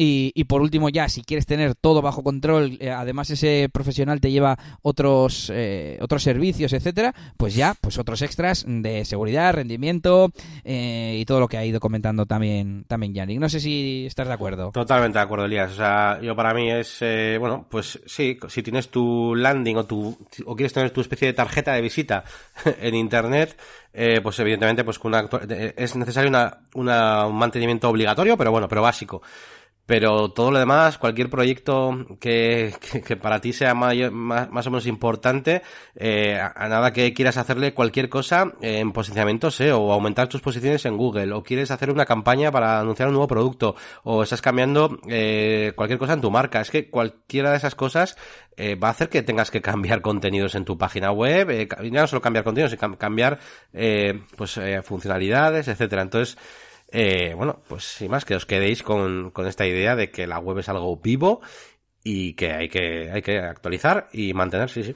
Y, y, por último, ya, si quieres tener todo bajo control, eh, además ese profesional te lleva otros, eh, otros servicios, etcétera, pues ya, pues otros extras de seguridad, rendimiento eh, y todo lo que ha ido comentando también, también Yannick. No sé si estás de acuerdo. Totalmente de acuerdo, Elías. O sea, yo para mí es, bueno, pues sí, si tienes tu landing o, tu, o quieres tener tu especie de tarjeta de visita en Internet, pues evidentemente pues una, es necesario una, una, un mantenimiento obligatorio, pero bueno, pero básico. Pero todo lo demás, cualquier proyecto que, que, para ti sea más, más, o menos importante, eh, a, nada que quieras hacerle cualquier cosa en posicionamientos eh, o aumentar tus posiciones en Google, o quieres hacer una campaña para anunciar un nuevo producto, o estás cambiando eh, cualquier cosa en tu marca, es que cualquiera de esas cosas eh, va a hacer que tengas que cambiar contenidos en tu página web, eh, ya no solo cambiar contenidos, sino cambiar eh, pues eh, funcionalidades, etcétera. Entonces, eh, bueno, pues sin más que os quedéis con, con esta idea de que la web es algo vivo y que hay que, hay que actualizar y mantener, sí, sí.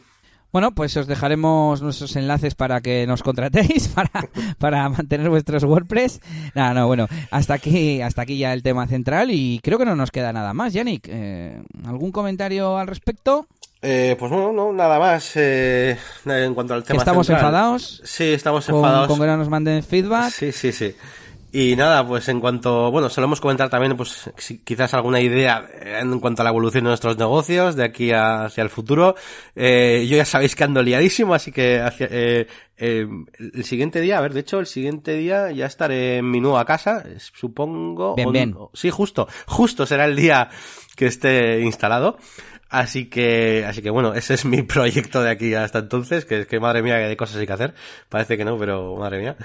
Bueno, pues os dejaremos nuestros enlaces para que nos contratéis para, para mantener vuestros WordPress. No, no, bueno, hasta aquí, hasta aquí ya el tema central y creo que no nos queda nada más. Yannick, eh, ¿algún comentario al respecto? Eh, pues no, no, nada más eh, en cuanto al tema ¿Estamos central. enfadados? Sí, estamos con, enfadados. Con que no nos manden feedback. Sí, sí, sí. Y nada, pues en cuanto, bueno, solemos comentar también, pues quizás alguna idea en cuanto a la evolución de nuestros negocios de aquí hacia el futuro. Eh, yo ya sabéis que ando liadísimo, así que hacia, eh, eh, el siguiente día, a ver, de hecho, el siguiente día ya estaré en mi nueva casa, supongo. Bien, bien. Sí, justo, justo será el día que esté instalado. Así que, así que bueno, ese es mi proyecto de aquí hasta entonces, que es que madre mía, que hay cosas hay que hacer. Parece que no, pero madre mía.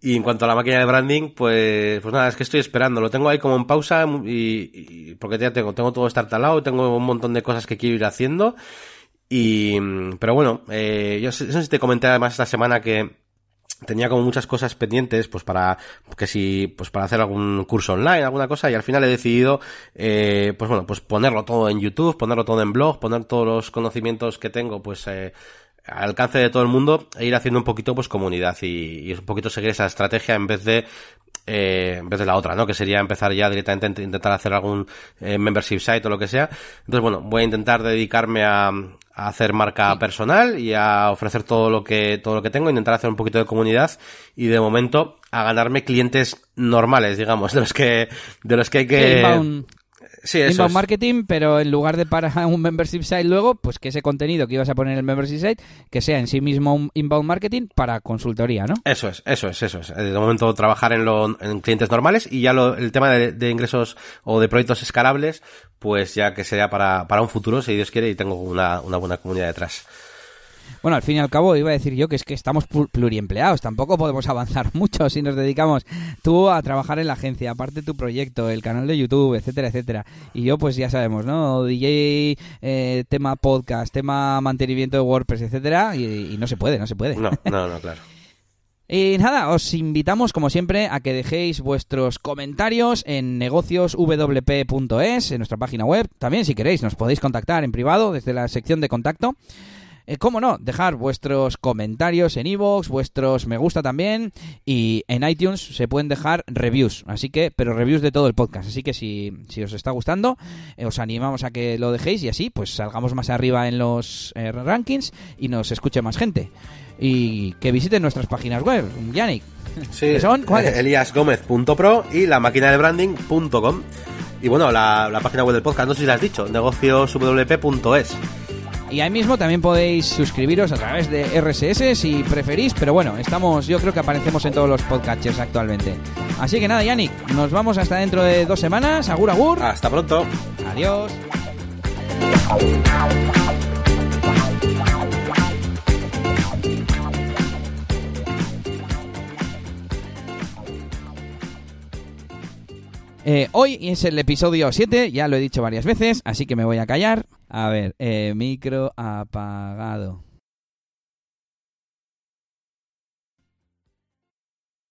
Y en cuanto a la máquina de branding, pues, pues nada, es que estoy esperando. Lo tengo ahí como en pausa y, y porque ya tengo, tengo todo estartalado, tengo un montón de cosas que quiero ir haciendo. Y, pero bueno, eh, yo no sé si te comenté además esta semana que tenía como muchas cosas pendientes, pues para, que si, pues para hacer algún curso online, alguna cosa, y al final he decidido, eh, pues bueno, pues ponerlo todo en YouTube, ponerlo todo en blog, poner todos los conocimientos que tengo, pues, eh, al alcance de todo el mundo e ir haciendo un poquito pues comunidad y, y un poquito seguir esa estrategia en vez de eh, en vez de la otra, ¿no? Que sería empezar ya directamente a intentar hacer algún eh, membership site o lo que sea. Entonces, bueno, voy a intentar dedicarme a, a hacer marca sí. personal y a ofrecer todo lo que todo lo que tengo, intentar hacer un poquito de comunidad y de momento a ganarme clientes normales, digamos, de los que de los que hay que Sí, eso inbound es. marketing, pero en lugar de para un membership site luego, pues que ese contenido que ibas a poner en el membership site, que sea en sí mismo un inbound marketing para consultoría, ¿no? Eso es, eso es, eso es. De momento trabajar en, lo, en clientes normales y ya lo, el tema de, de, ingresos o de proyectos escalables, pues ya que sea para, para un futuro, si Dios quiere, y tengo una, una buena comunidad detrás. Bueno, al fin y al cabo iba a decir yo que es que estamos pluriempleados, tampoco podemos avanzar mucho si nos dedicamos tú a trabajar en la agencia, aparte tu proyecto, el canal de YouTube, etcétera, etcétera. Y yo pues ya sabemos, ¿no? DJ, eh, tema podcast, tema mantenimiento de WordPress, etcétera, y, y no se puede, no se puede. No, no, no, claro. Y nada, os invitamos como siempre a que dejéis vuestros comentarios en negocioswp.es, en nuestra página web. También si queréis nos podéis contactar en privado desde la sección de contacto. Eh, cómo no, dejar vuestros comentarios en iVoox, vuestros me gusta también y en iTunes se pueden dejar reviews, así que, pero reviews de todo el podcast, así que si, si os está gustando, eh, os animamos a que lo dejéis y así pues salgamos más arriba en los eh, rankings y nos escuche más gente. Y que visiten nuestras páginas web, Yannick. Sí, son? ¿Cuáles? eliasgomez.pro y la máquina de branding.com. Y bueno, la, la, página web del podcast, no sé si la has dicho, negocioswp.es. Y ahí mismo también podéis suscribiros a través de RSS si preferís, pero bueno, estamos, yo creo que aparecemos en todos los podcatchers actualmente. Así que nada, Yannick, nos vamos hasta dentro de dos semanas. Agur, agur. Hasta pronto. Adiós. Eh, hoy es el episodio 7, ya lo he dicho varias veces, así que me voy a callar. A ver, eh, micro apagado.